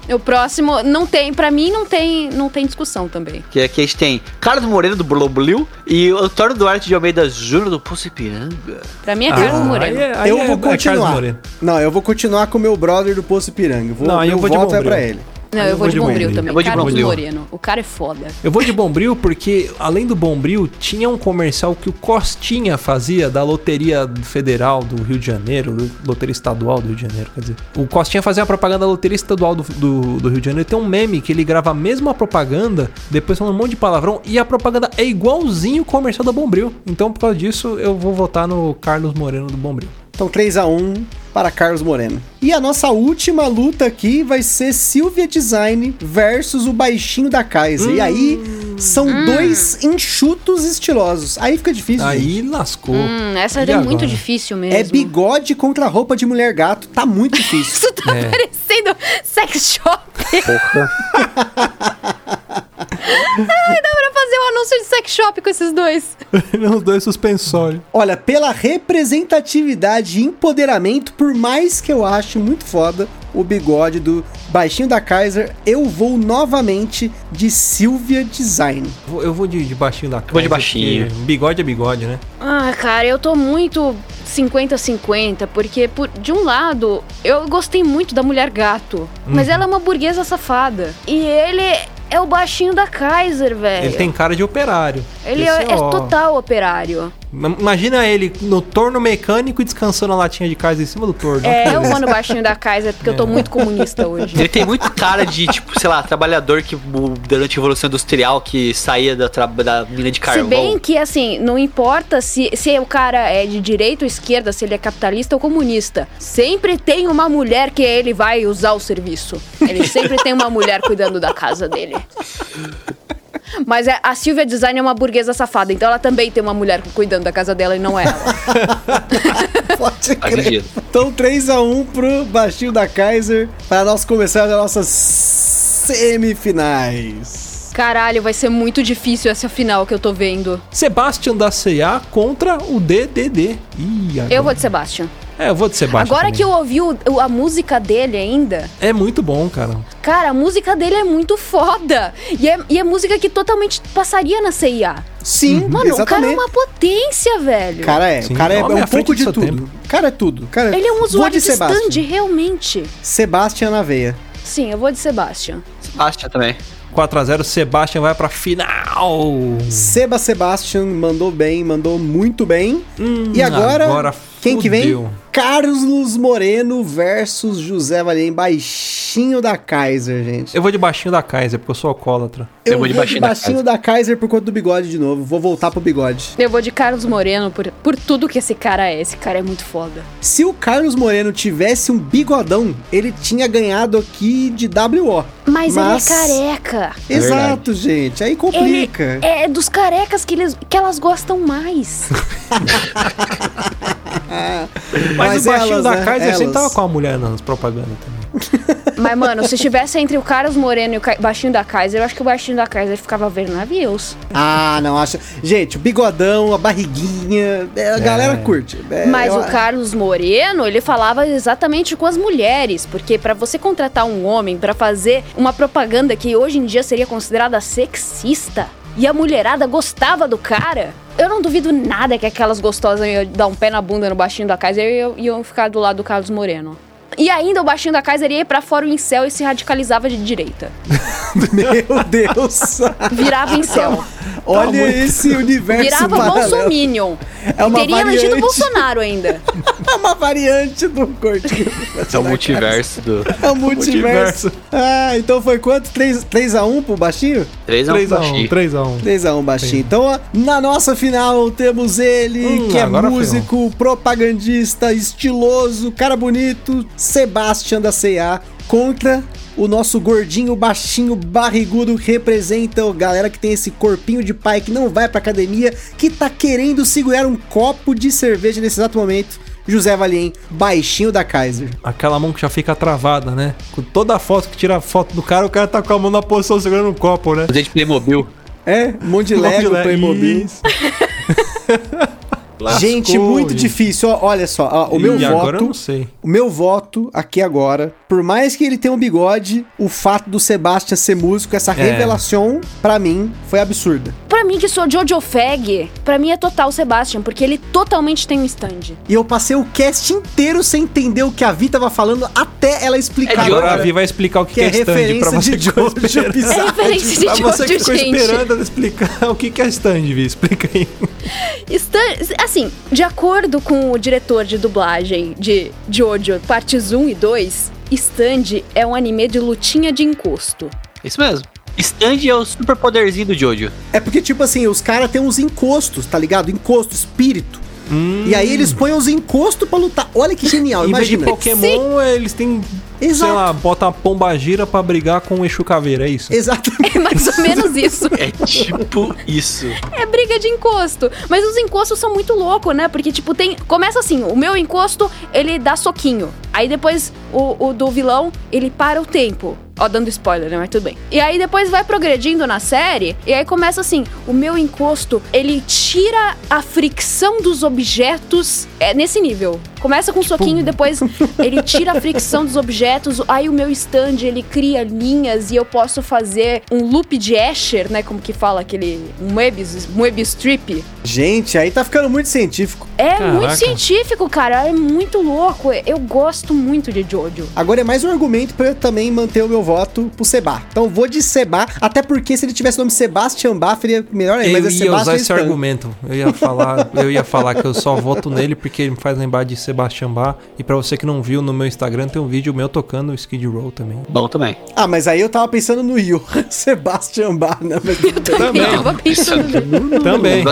O próximo não tem, pra mim não tem, não tem discussão também. Que aqui a gente tem Carlos Moreira do Bloblio e o Antônio Duarte de Almeida Júnior do Poço Ipiranga. Pra mim é Carlos Moreno. Aí é- aí eu é- vou é continuar. Não, eu vou continuar com o meu brother do Poço Ipiranga. Vou, Não, aí eu vou de voto é Bombril. pra ele. Não, Eu eu vou vou de de Bombril Bombril. também. Eu vou de Carlos Bombril. Moreno. O cara é foda. Eu vou de Bombril porque, além do Bombril, tinha um comercial que o Costinha fazia da Loteria Federal do Rio de Janeiro, Loteria Estadual do Rio de Janeiro, quer dizer. O Costinha fazia a propaganda da Loteria Estadual do, do, do Rio de Janeiro. Tem um meme que ele grava a mesma propaganda, depois falando um monte de palavrão, e a propaganda é igualzinho o comercial da Bombril. Então, por causa disso, eu vou votar no Carlos Moreno do Bombril. Então 3x1 para Carlos Moreno. E a nossa última luta aqui vai ser Silvia Design versus o baixinho da Kaiser. E aí são dois enxutos estilosos. Aí fica difícil. gente. Aí lascou. Hum, essa E é muito difícil mesmo. É bigode contra roupa de mulher gato. Tá muito difícil. Isso tá É. parecendo sex shop. Ai, dá pra fazer um anúncio de sex shop com esses dois. Os dois suspensórios. Olha, pela representatividade e empoderamento, por mais que eu ache muito foda o bigode do baixinho da Kaiser, eu vou novamente de Silvia Design. Eu vou de, de baixinho da Vou de Kaiser, baixinho. Bigode é bigode, né? Ah, cara, eu tô muito 50-50, porque por, de um lado, eu gostei muito da mulher gato, mas Uhum. ela é uma burguesa safada. E ele é o baixinho da Kaiser, velho. Ele tem cara de operário. Ele Esse é, é total operário. Ma- Imagina ele no torno mecânico e descansando a latinha de casa em cima do torno. É, eu vou no baixinho da Kaiser, porque eu tô muito comunista hoje. Ele tem muito cara de, tipo, sei lá, trabalhador que durante a Revolução Industrial que saía da, da mina de Se carvão. bem que, assim, não importa se, se o cara é de direita ou esquerda, se ele é capitalista ou comunista. Sempre tem uma mulher que ele vai usar o serviço. Ele sempre tem uma mulher cuidando da casa dele. Mas é- a Silvia Design é uma burguesa safada, então ela também tem uma mulher cuidando da casa dela e não é ela. Pode crer. Então 3x1 pro baixinho da Kaiser para nós começarmos as nossas semifinais. Caralho, vai ser muito difícil essa final que eu tô vendo. Sebastian da C&A contra o DDD. Ih, agora... Eu vou de Sebastian. É, eu vou de Sebastian Agora também. que eu ouvi o- a música dele ainda, É muito bom, cara. cara, a música dele é muito foda. E é, e é música que totalmente passaria na CIA. Sim, Mano, o cara é exatamente. uma potência, velho. Cara é, Sim, o cara é, é um pouco de tudo. tempo. O cara é tudo. Cara, Ele é um usuário de de stand, realmente. Sebastian na veia. Sim, eu vou de Sebastian. Sebastian também. 4x0, Sebastian vai pra final. Seba Sebastian mandou bem, mandou muito bem. Hum, e agora, quem que vem? fudeu. Carlos Moreno versus José Valiem, baixinho da Kaiser, gente. Eu vou de baixinho da Kaiser, porque eu sou alcoólatra. Eu Eu vou de baixinho da Kaiser. da Kaiser por conta do bigode de novo. Vou voltar pro bigode. Eu vou de Carlos Moreno por, por tudo que esse cara é. Esse cara é muito foda. Se o Carlos Moreno tivesse um bigodão, ele tinha ganhado aqui de WO. Mas, Mas- ele é careca. Exato, gente. Aí Ele complica. é dos carecas que, eles, que elas gostam mais. Mas, o baixinho elas, da né? Kaiser sempre Elas. tava com a mulher nas propagandas também. Mas, mano, se estivesse entre o Carlos Moreno e o baixinho da Kaiser, eu acho que o baixinho da Kaiser ficava vendo navios. Ah, não, acho. Gente, o bigodão, a barriguinha, é, a galera curte. É, Mas eu- o Carlos Moreno, ele falava exatamente com as mulheres, porque pra você contratar um homem pra fazer uma propaganda que hoje em dia seria considerada sexista e a mulherada gostava do cara, eu não duvido nada que aquelas gostosas iam dar um pé na bunda no baixinho da Kaiser e iam- iam ficar do lado do Carlos Moreno. E ainda o baixinho da Kaiser ia pra fora o incel e se radicalizava de direita. Meu Deus. Virava incel. Olha esse universo Virava paralelo. Bolsominion. É uma e teria elegido variante. Bolsonaro ainda. É uma variante do cortinho. É o multiverso do. É o multiverso. Ah, então foi quanto? 3, 3x1 pro baixinho? 3 a 1 3x1, 3x1. 3x1 baixinho. Então, ó, na nossa final temos ele, Hum, que é músico, propagandista, estiloso, cara bonito, Sebastian da C&A, contra o nosso gordinho, baixinho, barrigudo, que representa a galera que tem esse corpinho de pai que não vai pra academia, que tá querendo segurar um copo de cerveja nesse exato momento. José Valiem, baixinho da Kaiser. Aquela mão que já fica travada, né? Com toda a foto que tira a foto do cara, o cara tá com a mão na posição segurando um copo, né? De Playmobil. É, um monte de Lego, le- Playmobil. Isso. Gente, Lascou, muito gente. difícil. Ó, olha só, ó, o meu Ih, agora eu voto. não sei. O meu voto aqui agora, por mais que ele tenha um bigode, o fato do Sebastian ser músico, essa revelação, pra mim, foi absurda. Pra mim, que sou Jojo Fag, pra mim é total Sebastian, porque ele totalmente tem um stand. E eu passei o cast inteiro sem entender o que a Vi tava falando até ela explicar. É Agora a. Vi vai explicar o que, que é é stand referência pra você de Jojo. É referência de Pra você que Jojo, ficou gente. esperando ela explicar o que é stand, Vi. Explica aí. Stand, assim, de acordo com o diretor de dublagem de Jojo, partes 1 e 2, Stand é um anime de lutinha de encosto. Isso mesmo. Stand é o super poderzinho do Jojo. É porque, tipo assim, os caras têm uns encostos, tá ligado? Encosto, espírito. Hum. E aí eles põem os encostos pra lutar. Olha que genial, Em vez de imagina. Pokémon, eles têm, Exato. sei lá, bota a pomba gira pra brigar com o Exu Caveira, é isso? Exatamente. É mais ou menos isso. É tipo isso. É briga de encosto. Mas os encostos são muito loucos, né? Porque, tipo, tem. Começa assim: o meu encosto, ele dá soquinho. Aí depois o, o do vilão, ele para o tempo. Ó, dando spoiler, né? Mas tudo bem. E aí depois vai progredindo na série. E aí começa assim: o meu encosto, ele tira a fricção dos objetos. É nesse nível. Começa com um soquinho e depois ele tira a fricção dos objetos. Aí o meu stand, ele cria linhas e eu posso fazer um loop de Escher, né? Como que fala aquele Moebius, Moebius Strip. Gente, aí tá ficando muito científico. É Caraca. muito científico, cara. É muito louco. Eu gosto muito de Jojo. Agora é mais um argumento pra eu também manter o meu voto pro Seba. Então vou de Seba, até porque se ele tivesse o nome Sebastian Bach, seria melhor ainda. Eu mas é ia usar Sebastian esse Stan. argumento. Eu ia falar, eu ia falar que eu só voto nele porque ele me faz lembrar de Sebastian Bach. E pra você que não viu no meu Instagram, tem um vídeo meu tocando o Skid Row também. Bom também. Ah, mas aí eu tava pensando no Yu. Sebastian Bach, né? Mas bem. Também. Eu tava pensando. no, Também.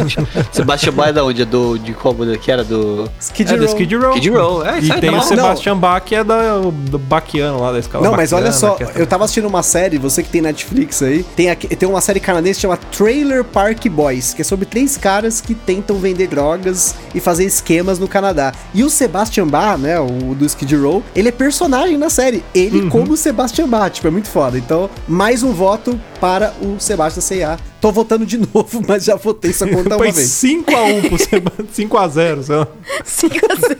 Sebastian Bach é da onde? É do, de qual banda que era? Do Skid É do Row. Skid Row. Skid Row. É, E tem tá o. Sebastian Bach, que é da, do Baquiano lá da escala Não, mas olha só, é eu tava assistindo uma série, você que tem Netflix aí, tem, aqui, tem uma série canadense chamada Trailer Park Boys, que é sobre três caras que tentam vender drogas e fazer esquemas no Canadá. E o Sebastian Bach, né, o do Skid Row, ele é personagem na série. Ele Uhum. como o Sebastian Bach, tipo, é muito foda. Então, mais um voto para o Sebastian C.A. Tô votando de novo, mas já votei, só conta uma vez. 5x1 pro Sebastian. 5x0, sei lá. 5 a 0.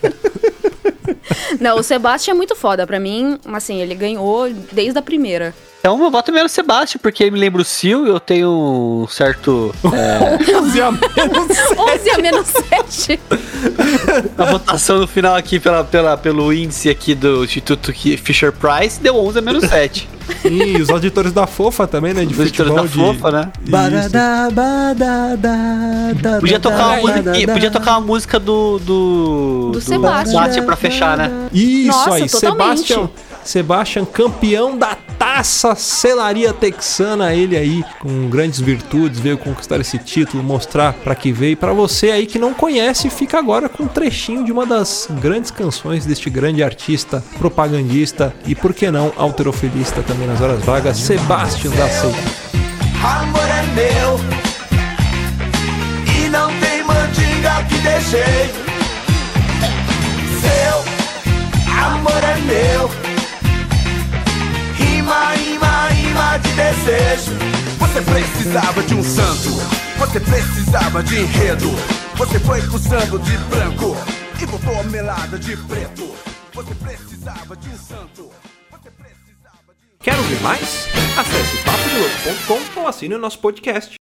Não, o Sebastian é muito foda. Pra mim, assim, ele ganhou desde a primeira. Então meu voto é mesmo Sebastian, porque ele me lembra o Sil e eu tenho um certo. É, 11 a menos. 11 a menos 7. a votação no final aqui pela, pela, pelo índice aqui do Instituto que- Fisher Price deu 11 a menos 7. E os auditores da Fofa também, né? De Os futebol. da de... Fofa, né? Badadá, badadá, Podia tocar, uma música, podia tocar uma música do. Do, Do Sebastian. pra fechar, né? Isso Nossa, aí, totalmente. Sebastian, Sebastian, campeão da taça Celaria Texana, ele aí com grandes virtudes, veio conquistar esse título, mostrar pra que veio. Pra você aí que não conhece, fica agora com um trechinho de uma das grandes canções deste grande artista, propagandista e por que não alterofilista também nas horas vagas, Sebastian da Seita. Amor é meu E não tem mandinga que deixei Seu amor é meu de desejo. Você precisava de um santo. Você precisava de enredo. Você foi pulsando de branco E voltou melada de preto. Você precisava de um santo. Você precisava de... Quer ouvir mais? Acesse papodelouco.com ou assine o nosso podcast.